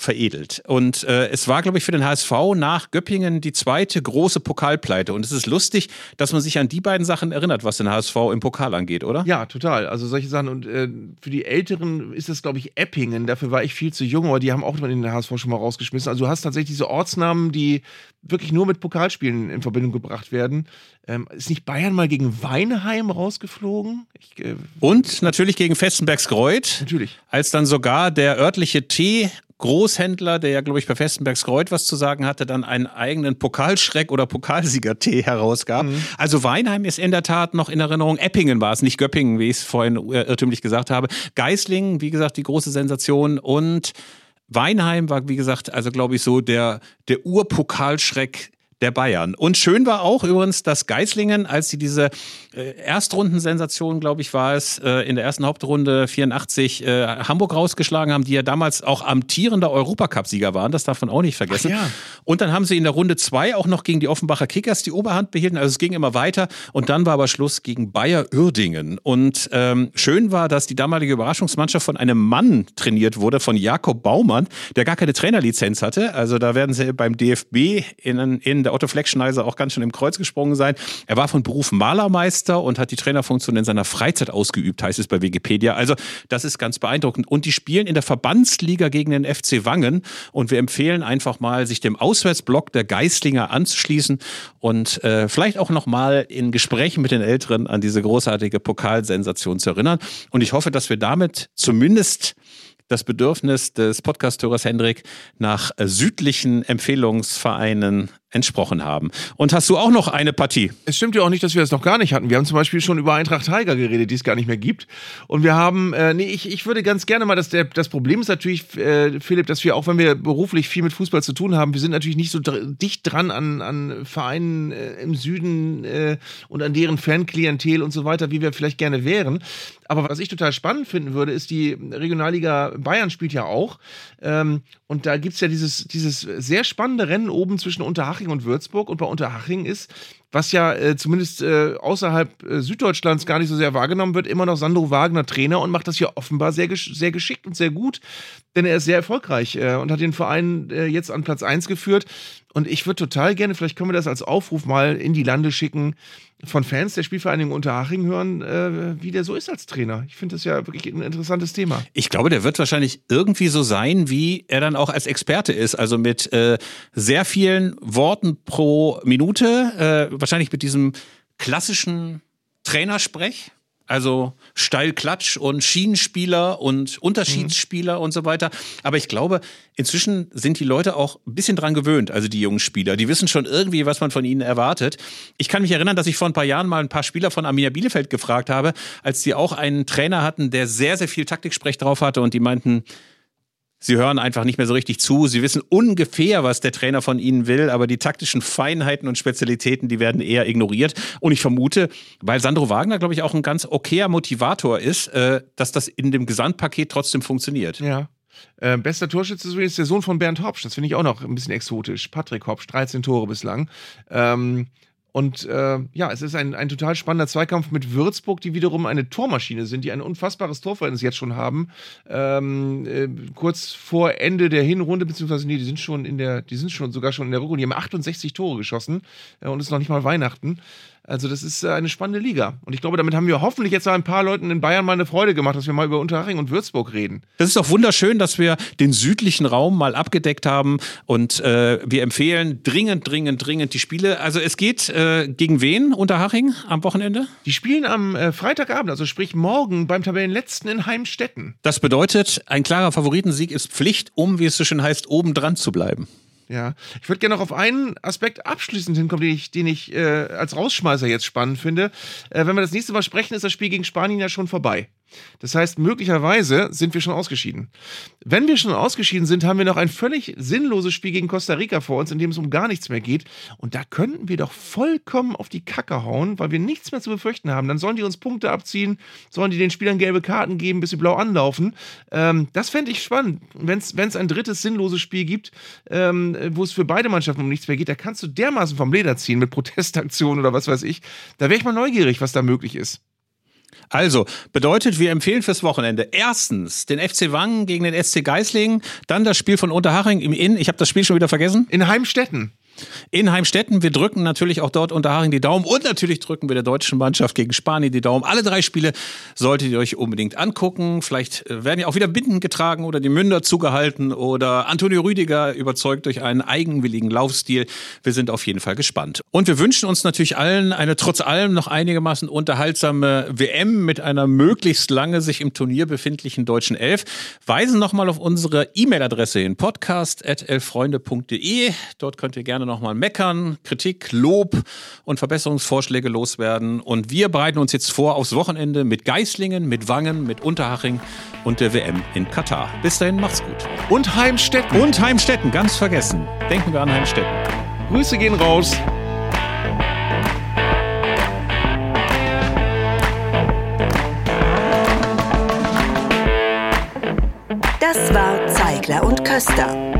Speaker 1: veredelt. Und äh, es war, glaube ich, für den HSV nach Göppingen die zweite große Pokalpleite. Und es ist lustig, dass man sich an die beiden Sachen erinnert, was den HSV im Pokal angeht, oder?
Speaker 2: Ja, total. Also solche Sachen. Und äh, für die Älteren ist das, glaube ich, Eppingen. Dafür war ich viel zu jung, aber die haben auch in den HSV schon mal rausgeschmissen. Also du hast tatsächlich diese Ortsnamen, die wirklich nur mit Pokalspielen in Verbindung gebracht werden. Ähm, ist nicht Bayern mal gegen Weinheim rausgeflogen? Ich, äh,
Speaker 1: Und natürlich gegen Festenbergskreuth,
Speaker 2: natürlich.
Speaker 1: als dann sogar der örtliche Tee Großhändler, der ja, glaube ich, bei Festenbergskreuth was zu sagen hatte, dann einen eigenen Pokalschreck oder Pokalsieger-Tee herausgab. Also Weinheim ist in der Tat noch in Erinnerung. Eppingen war es, nicht Göppingen, wie ich es vorhin äh, irrtümlich gesagt habe. Geislingen, wie gesagt, die große Sensation und Weinheim war, wie gesagt, also glaube ich so der, der Urpokalschreck der Bayern. Und schön war auch übrigens, dass Geislingen, als sie diese äh, Erstrundensensation, glaube ich, war es, äh, in der ersten Hauptrunde 84 äh, Hamburg rausgeschlagen haben, die ja damals auch amtierender Europacup-Sieger waren, das darf man auch nicht vergessen.
Speaker 2: Ja.
Speaker 1: Und dann haben sie in der Runde zwei auch noch gegen die Offenbacher Kickers die Oberhand behielten, also es ging immer weiter und dann war aber Schluss gegen Bayer Uerdingen. Und ähm, schön war, dass die damalige Überraschungsmannschaft von einem Mann trainiert wurde, von Jakob Baumann, der gar keine Trainerlizenz hatte. Also da werden sie beim DFB in, in der Otto Fleckschneiser auch ganz schön im Kreuz gesprungen sein. Er war von Beruf Malermeister und hat die Trainerfunktion in seiner Freizeit ausgeübt, heißt es bei Wikipedia. Also das ist ganz beeindruckend. Und die spielen in der Verbandsliga gegen den FC Wangen. Und wir empfehlen einfach mal, sich dem Auswärtsblock der Geislinger anzuschließen und äh, vielleicht auch nochmal in Gesprächen mit den Älteren an diese großartige Pokalsensation zu erinnern. Und ich hoffe, dass wir damit zumindest das Bedürfnis des Podcasthörers Hendrik nach südlichen Empfehlungsvereinen entsprochen haben. Und hast du auch noch eine Partie?
Speaker 2: Es stimmt ja auch nicht, dass wir das noch gar nicht hatten. Wir haben zum Beispiel schon über Eintracht Tiger geredet, die es gar nicht mehr gibt. Und wir haben, äh, nee, ich, ich würde ganz gerne mal, dass der, das Problem ist natürlich, äh, Philipp, dass wir auch, wenn wir beruflich viel mit Fußball zu tun haben, wir sind natürlich nicht so dr dicht dran an, an Vereinen äh, im Süden äh, und an deren Fanklientel und so weiter, wie wir vielleicht gerne wären. Aber was ich total spannend finden würde, ist die Regionalliga Bayern spielt ja auch. Ähm, und da gibt es ja dieses, dieses sehr spannende Rennen oben zwischen Unterhaching und Würzburg. Und bei Unterhaching ist, was ja äh, zumindest äh, außerhalb äh, Süddeutschlands gar nicht so sehr wahrgenommen wird, immer noch Sandro Wagner Trainer und macht das ja offenbar sehr, gesch sehr geschickt und sehr gut, denn er ist sehr erfolgreich äh, und hat den Verein äh, jetzt an Platz 1 geführt. Und ich würde total gerne, vielleicht können wir das als Aufruf mal in die Lande schicken, von Fans der Spielvereinigung Unterhaching hören, äh, wie der so ist als Trainer. Ich finde das ja wirklich ein interessantes Thema.
Speaker 1: Ich glaube, der wird wahrscheinlich irgendwie so sein, wie er dann auch als Experte ist. Also mit äh, sehr vielen Worten pro Minute, äh, wahrscheinlich mit diesem klassischen Trainersprech. Also Steilklatsch und Schienenspieler und Unterschiedsspieler mhm. und so weiter. Aber ich glaube, inzwischen sind die Leute auch ein bisschen dran gewöhnt, also die jungen Spieler. Die wissen schon irgendwie, was man von ihnen erwartet. Ich kann mich erinnern, dass ich vor ein paar Jahren mal ein paar Spieler von Arminia Bielefeld gefragt habe, als die auch einen Trainer hatten, der sehr, sehr viel Taktiksprech drauf hatte und die meinten, Sie hören einfach nicht mehr so richtig zu. Sie wissen ungefähr, was der Trainer von ihnen will, aber die taktischen Feinheiten und Spezialitäten, die werden eher ignoriert. Und ich vermute, weil Sandro Wagner, glaube ich, auch ein ganz okayer Motivator ist, äh, dass das in dem Gesamtpaket trotzdem funktioniert.
Speaker 2: Ja. Äh, bester Torschütze ist der Sohn von Bernd Hopsch. Das finde ich auch noch ein bisschen exotisch. Patrick Hopsch, 13 Tore bislang. Ähm, und äh, ja, es ist ein, ein total spannender Zweikampf mit Würzburg, die wiederum eine Tormaschine sind, die ein unfassbares Torverhältnis jetzt schon haben. Ähm, äh, kurz vor Ende der Hinrunde, beziehungsweise nee, die sind schon in der, die sind schon sogar schon in der Rückrunde, die haben 68 Tore geschossen äh, und es ist noch nicht mal Weihnachten. Also das ist äh, eine spannende Liga. Und ich glaube, damit haben wir hoffentlich jetzt ein paar Leuten in Bayern mal eine Freude gemacht, dass wir mal über Unterhaching und Würzburg reden.
Speaker 1: Das ist doch wunderschön, dass wir den südlichen Raum mal abgedeckt haben und äh, wir empfehlen dringend, dringend, dringend die Spiele. Also es geht äh, gegen wen Unterhaching am Wochenende?
Speaker 2: Die spielen am äh, Freitagabend, also sprich morgen beim Tabellenletzten in Heimstetten.
Speaker 1: Das bedeutet, ein klarer Favoritensieg ist Pflicht, um, wie es so schön heißt, oben dran zu bleiben.
Speaker 2: Ja, ich würde gerne noch auf einen Aspekt abschließend hinkommen, den ich, den ich äh, als Rausschmeißer jetzt spannend finde. Äh, wenn wir das nächste Mal sprechen, ist das Spiel gegen Spanien ja schon vorbei. Das heißt, möglicherweise sind wir schon ausgeschieden. Wenn wir schon ausgeschieden sind, haben wir noch ein völlig sinnloses Spiel gegen Costa Rica vor uns, in dem es um gar nichts mehr geht. Und da könnten wir doch vollkommen auf die Kacke hauen, weil wir nichts mehr zu befürchten haben. Dann sollen die uns Punkte abziehen, sollen die den Spielern gelbe Karten geben, bis sie blau anlaufen. Ähm, das fände ich spannend. Wenn es ein drittes sinnloses Spiel gibt, ähm, wo es für beide Mannschaften um nichts mehr geht, da kannst du dermaßen vom Leder ziehen mit Protestaktionen oder was weiß ich. Da wäre ich mal neugierig, was da möglich ist.
Speaker 1: Also, bedeutet, wir empfehlen fürs Wochenende erstens den FC Wangen gegen den SC Geislingen, dann das Spiel von Unterhaching im Inn. Ich habe das Spiel schon wieder vergessen.
Speaker 2: In Heimstetten
Speaker 1: in Heimstetten. Wir drücken natürlich auch dort unter Haring die Daumen und natürlich drücken wir der deutschen Mannschaft gegen Spanien die Daumen. Alle drei Spiele solltet ihr euch unbedingt angucken. Vielleicht äh, werden ja auch wieder Binden getragen oder die Münder zugehalten oder Antonio Rüdiger überzeugt durch einen eigenwilligen Laufstil. Wir sind auf jeden Fall gespannt. Und wir wünschen uns natürlich allen eine trotz allem noch einigermaßen unterhaltsame WM mit einer möglichst lange sich im Turnier befindlichen deutschen Elf. Weisen nochmal auf unsere E-Mail-Adresse hin, podcast.elfreunde.de. Dort könnt ihr gerne nochmal meckern, Kritik, Lob und Verbesserungsvorschläge loswerden. Und wir bereiten uns jetzt vor aufs Wochenende mit Geislingen, mit Wangen, mit Unterhaching und der WM in Katar. Bis dahin, macht's gut.
Speaker 2: Und Heimstetten.
Speaker 1: Und Heimstetten, ganz vergessen. Denken wir an Heimstetten.
Speaker 2: Grüße gehen raus.
Speaker 4: Das war Zeigler und Köster